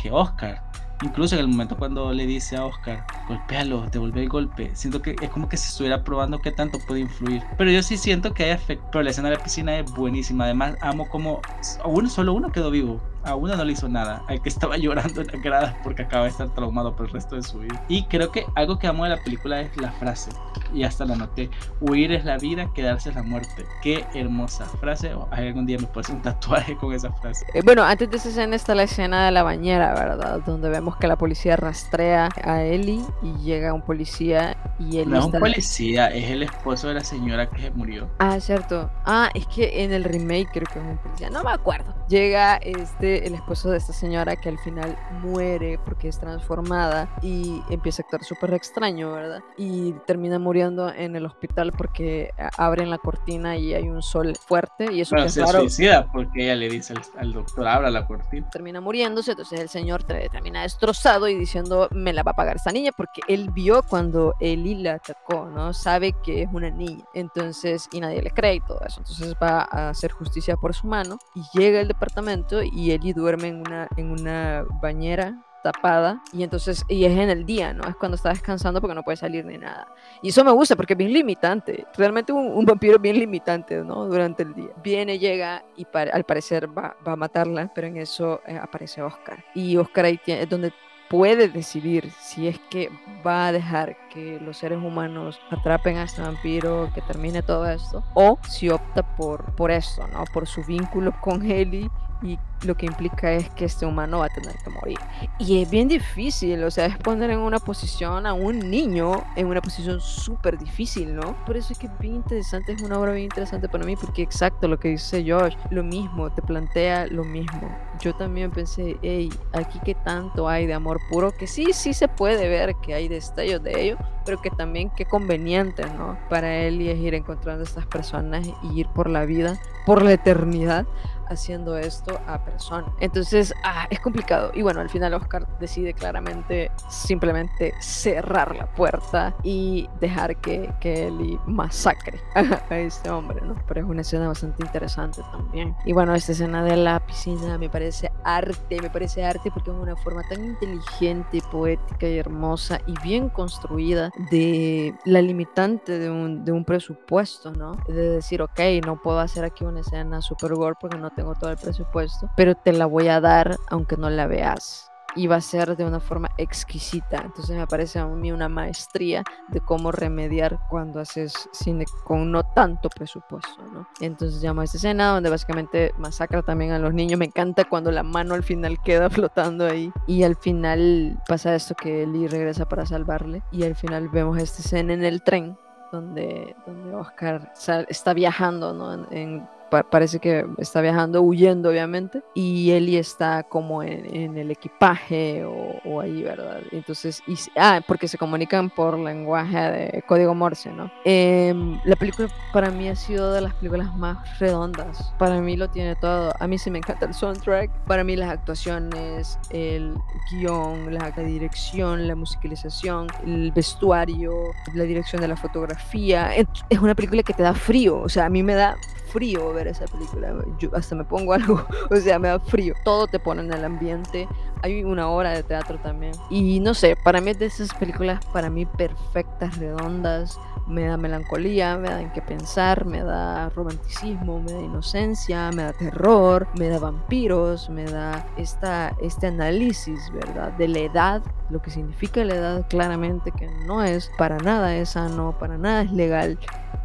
que Oscar. Incluso en el momento cuando le dice a Oscar, golpéalo, devuelve el golpe, siento que es como que se estuviera probando qué tanto puede influir. Pero yo sí siento que hay efecto. Pero la escena de la piscina es buenísima. Además, amo como uno, solo uno quedó vivo a una no le hizo nada, al que estaba llorando en las gradas porque acaba de estar traumado por el resto de su vida. Y creo que algo que amo de la película es la frase, y hasta la noté, huir es la vida, quedarse es la muerte. Qué hermosa frase, o algún día me puedes hacer un tatuaje con esa frase. Eh, bueno, antes de esa escena está la escena de la bañera, ¿verdad? Donde vemos que la policía rastrea a Ellie y llega un policía y él... No es un policía, es el esposo de la señora que se murió. Ah, cierto. Ah, es que en el remake creo que es un policía, no me acuerdo. Llega este el esposo de esta señora que al final muere porque es transformada y empieza a actuar súper extraño, ¿verdad? Y termina muriendo en el hospital porque abren la cortina y hay un sol fuerte y eso Bueno, que es se raro. suicida porque ella le dice al, al doctor, abra la cortina. termina muriéndose, entonces el señor termina destrozado y diciendo, me la va a pagar esta niña, porque él vio cuando Eli la atacó, ¿no? Sabe que es una niña, entonces, y nadie le cree y todo eso, entonces va a hacer justicia por su mano y llega al departamento y Eli duerme en una, en una bañera tapada y entonces y es en el día, ¿no? Es cuando está descansando porque no puede salir ni nada. Y eso me gusta porque es bien limitante. Realmente un, un vampiro bien limitante, ¿no? Durante el día. Viene, llega y al parecer va, va a matarla, pero en eso eh, aparece Oscar. Y Oscar ahí tiene, es donde puede decidir si es que va a dejar que los seres humanos atrapen a este vampiro, que termine todo esto, o si opta por, por esto, ¿no? Por su vínculo con Ellie y lo que implica es que este humano va a tener que morir. Y es bien difícil, o sea, es poner en una posición a un niño en una posición súper difícil, ¿no? Por eso es que es bien interesante, es una obra bien interesante para mí, porque exacto lo que dice Josh, lo mismo, te plantea lo mismo. Yo también pensé, hey, aquí que tanto hay de amor puro, que sí, sí se puede ver que hay destellos de ello, pero que también qué conveniente, ¿no? Para él y es ir encontrando a estas personas y ir por la vida, por la eternidad, haciendo esto a personas. Entonces, ah, es complicado. Y bueno, al final Oscar decide claramente simplemente cerrar la puerta y dejar que, que Ellie masacre a este hombre, ¿no? Pero es una escena bastante interesante también. Y bueno, esta escena de la piscina me parece arte, me parece arte porque es una forma tan inteligente, poética y hermosa y bien construida de la limitante de un, de un presupuesto, ¿no? De decir, ok, no puedo hacer aquí una escena super gore porque no tengo todo el presupuesto, pero te la voy a dar aunque no la veas. Y va a ser de una forma exquisita. Entonces me parece a mí una maestría de cómo remediar cuando haces cine con no tanto presupuesto, ¿no? Entonces llamo a esta escena donde básicamente masacra también a los niños. Me encanta cuando la mano al final queda flotando ahí. Y al final pasa esto que Lee regresa para salvarle. Y al final vemos esta escena en el tren donde, donde Oscar sal- está viajando, ¿no? En, en- pa- parece que está viajando, huyendo obviamente, y Ellie está como en, en el equipaje o, o ahí, ¿verdad? Entonces, y, ah, porque se comunican por lenguaje de código Morse, ¿no? Em, la película para mí ha sido de las películas más redondas, para mí lo tiene todo, a mí sí me encanta el soundtrack, para mí las actuaciones, el guion, la, dirección, la musicalización, el vestuario, la dirección de la fotografía. Es una película que te da frío, o sea, a mí me da frío ver esa película. Hasta me pongo algo, o sea, me da frío. Todo te pone en el ambiente. Hay una obra de teatro también. Y no sé, para mí es de esas películas, para mí perfectas, redondas. Me da melancolía, me da en qué pensar, me da romanticismo, me da inocencia, me da terror, me da vampiros, me da esta, este análisis, ¿verdad? De la edad, lo que significa la edad claramente que no es para nada es sano, para nada es legal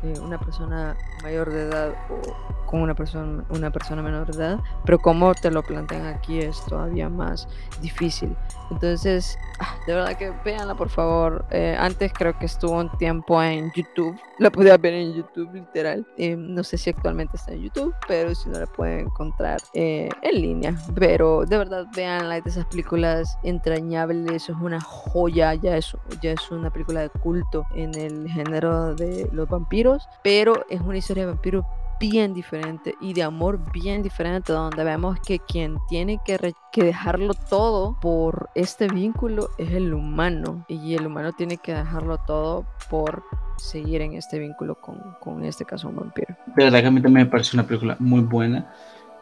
eh, una persona mayor de edad o con una persona, una persona menor de edad, pero como te lo plantean aquí es todavía más difícil. Entonces, ah, de verdad que véanla por favor. Eh, antes creo que estuvo un tiempo en YouTube, la podía ver en YouTube literal. Eh, no sé si actualmente está en YouTube, pero si no la pueden encontrar eh, en línea. Pero de verdad véanla, de esas películas entrañables, es una joya, ya es, ya es una película de culto en el género de los vampiros, pero es una historia de vampiros bien diferente y de amor bien diferente, donde vemos que quien tiene que, que dejarlo todo por este vínculo es el humano y el humano tiene que dejarlo todo por seguir en este vínculo con, con este caso un vampiro. Verdad que a mí también me parece una película muy buena.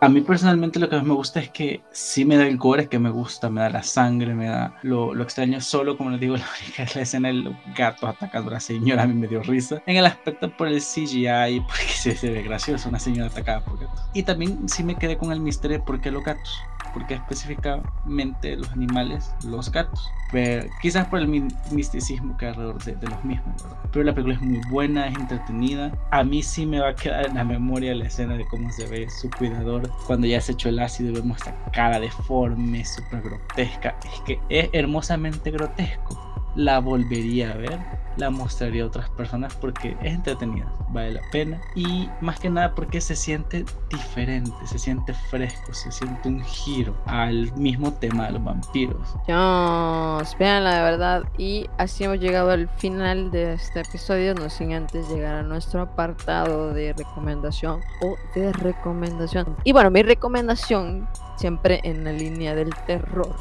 A mí personalmente lo que más me gusta es que sí me da el gore, que me gusta, me da la sangre, me da lo, lo extraño solo, como les digo, la única es escena de los gatos atacando a la señora, a mí me dio risa. En el aspecto por el CGI, porque sí se ve gracioso, una señora atacada por gatos. Y también sí me quedé con el misterio de por qué los gatos, por qué específicamente los animales, los gatos. Quizás por el mi- misticismo que hay alrededor de, los mismos. Pero la película es muy buena, es entretenida. A mí sí me va a quedar en la memoria la escena de cómo se ve su cuidador cuando ya se echó el ácido y vemos esta cara deforme, súper grotesca. Es que es hermosamente grotesco. La volvería a ver la mostraría a otras personas porque es entretenida, vale la pena y más que nada porque se siente diferente, se siente fresco, se siente un giro al mismo tema de los vampiros. Dios, veanla de verdad y así hemos llegado al final de este episodio, no sin antes llegar a nuestro apartado de recomendación o de recomendación. Y bueno, mi recomendación siempre en la línea del terror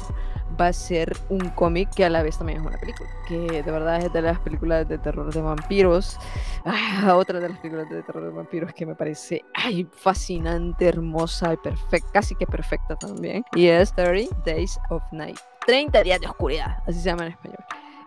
va a ser un cómic que a la vez también es una película, que de verdad es de las películas de terror de vampiros, ah, otra de las películas de terror de vampiros que me parece ay, fascinante, hermosa y perfecta, casi que perfecta también, y es 30 Days of Night, 30 días de oscuridad, así se llama en español,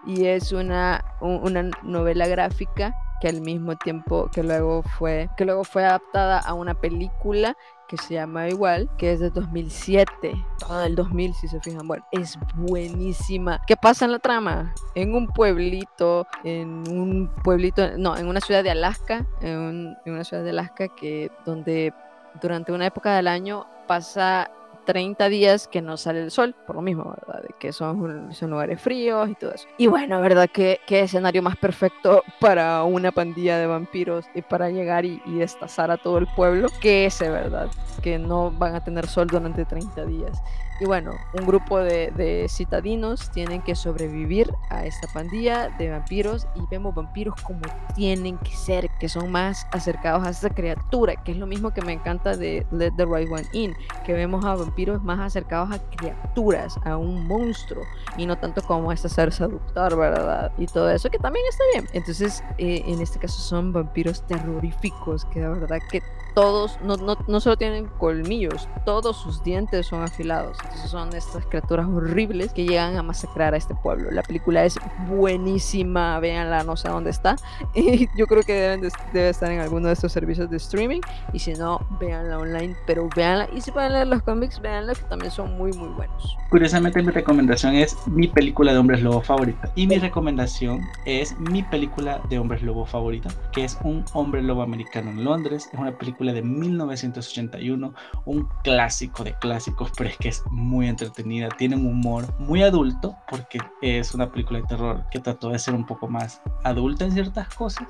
y es una, una novela gráfica que al mismo tiempo que luego fue que luego fue adaptada a una película que se llama igual, que es de 2007, todo el 2000 si se fijan, bueno, es buenísima. ¿Qué pasa en la trama? En un pueblito, en un pueblito, no, en una ciudad de Alaska, en, en una ciudad de Alaska que donde durante una época del año pasa 30 días que no sale el sol, por lo mismo, ¿verdad? De que son, son lugares fríos y todo eso. Y bueno, ¿verdad? ¿Qué, qué escenario más perfecto para una pandilla de vampiros y para llegar y, y destazar a todo el pueblo que ese, ¿verdad? Que no van a tener sol durante 30 días. Y bueno, un grupo de, de, citadinos tienen que sobrevivir a esta pandilla de vampiros y vemos vampiros como tienen que ser, que son más acercados a esta criatura, que es lo mismo que me encanta de Let the Right One In, que vemos a vampiros más acercados a criaturas, a un monstruo, y no tanto como a este ser seductor, ¿verdad? Y todo eso, que también está bien. Entonces, eh, en este caso son vampiros terroríficos, que de verdad que todos, no, no, no solo tienen colmillos, todos sus dientes son afilados. Entonces son estas criaturas horribles que llegan a masacrar a este pueblo. La película es buenísima, véanla, no sé dónde está. Y yo creo que deben de, debe estar en alguno de estos servicios de streaming. Y si no, véanla online, pero véanla. Y si pueden leer los cómics, véanla, que también son muy, muy buenos. Curiosamente, mi recomendación es mi película de hombres lobo favorita. Y mi recomendación es mi película de hombres lobo favorita, que es Un hombre lobo americano en Londres. Es una película de 1981, un clásico de clásicos, pero es que es muy entretenida, tiene un humor muy adulto, porque es una película de terror que trató de ser un poco más adulta en ciertas cosas,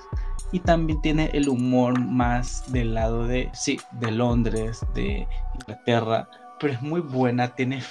y también tiene el humor más del lado de, sí, de Londres, de Inglaterra, pero es muy buena, tiene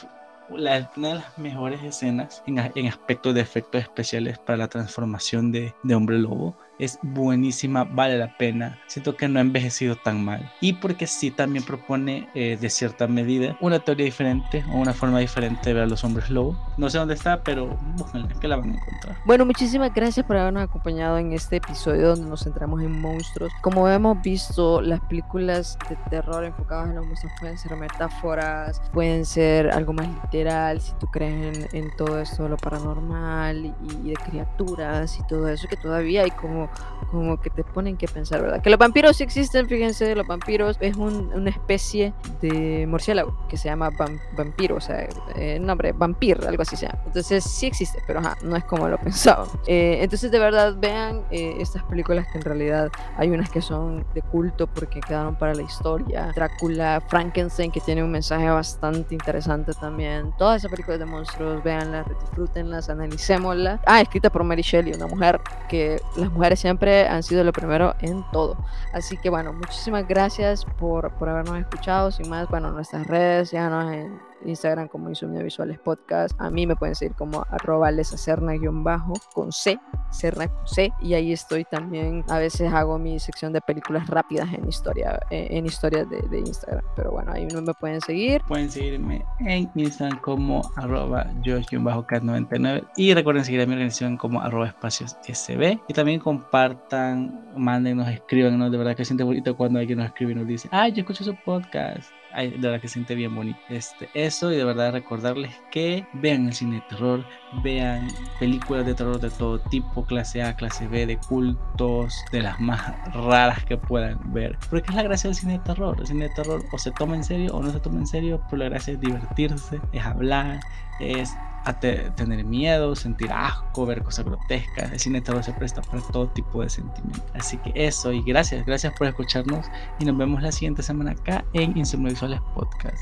una de las mejores escenas en, en aspecto de efectos especiales para la transformación de, de hombre lobo es buenísima, vale la pena. Siento que no ha envejecido tan mal. Y porque sí también propone eh, de cierta medida una teoría diferente o una forma diferente de ver a los hombres lobo. No sé dónde está, pero búsquenla, que la van a encontrar. Bueno, muchísimas gracias por habernos acompañado en este episodio donde nos centramos en monstruos. Como hemos visto, las películas de terror enfocadas en los monstruos pueden ser metáforas, pueden ser algo más literal, si tú crees en, en todo esto de lo paranormal y, y de criaturas y todo eso, que todavía hay como como, que te ponen que pensar, ¿verdad? Que los vampiros sí existen, fíjense, los vampiros es un, una especie de murciélago que se llama vampiro, o sea, eh, nombre, vampir, algo así se llama. Entonces sí existe, pero ajá, no es como lo pensaban. Eh, entonces de verdad vean eh, estas películas que en realidad hay unas que son de culto porque quedaron para la historia. Drácula, Frankenstein, que tiene un mensaje bastante interesante también. Todas esas películas de monstruos, véanlas, disfrútenlas, analicémoslas. Ah, escrita por Mary Shelley, una mujer que las mujeres siempre han sido lo primero en todo. Así que bueno, muchísimas gracias por, por habernos escuchado. Sin más, bueno, nuestras redes, síganos en Instagram como Insomnia Visuales Podcast. A mí me pueden seguir como arroba lesacerna-bajo con C, Cerna con C. Y ahí estoy también. A veces hago mi sección de películas rápidas en historia, en historias de, Instagram. Pero bueno, ahí no me pueden seguir. Pueden seguirme en Instagram como arroba Josh-cat99. Y recuerden seguir a mi organización como arroba espacios SB. Y también compartan, mándenos, escríbanos. De verdad que siente bonito cuando alguien nos escribe y nos dice, ay, yo escucho su podcast de verdad que se siente bien bonito. Este, eso y de verdad recordarles que vean el cine de terror, vean películas de terror de todo tipo, clase A, clase B, de cultos, de las más raras que puedan ver. Porque es la gracia del cine de terror. El cine de terror o se toma en serio o no se toma en serio, pero la gracia es divertirse, es hablar, es a te, tener miedo, sentir asco, ver cosas grotescas. El cine de terror se presta para todo tipo de sentimientos. Así que eso, y gracias, gracias por escucharnos. Y nos vemos la siguiente semana acá en Insomnio Visuales Podcast.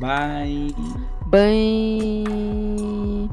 Bye. Bye.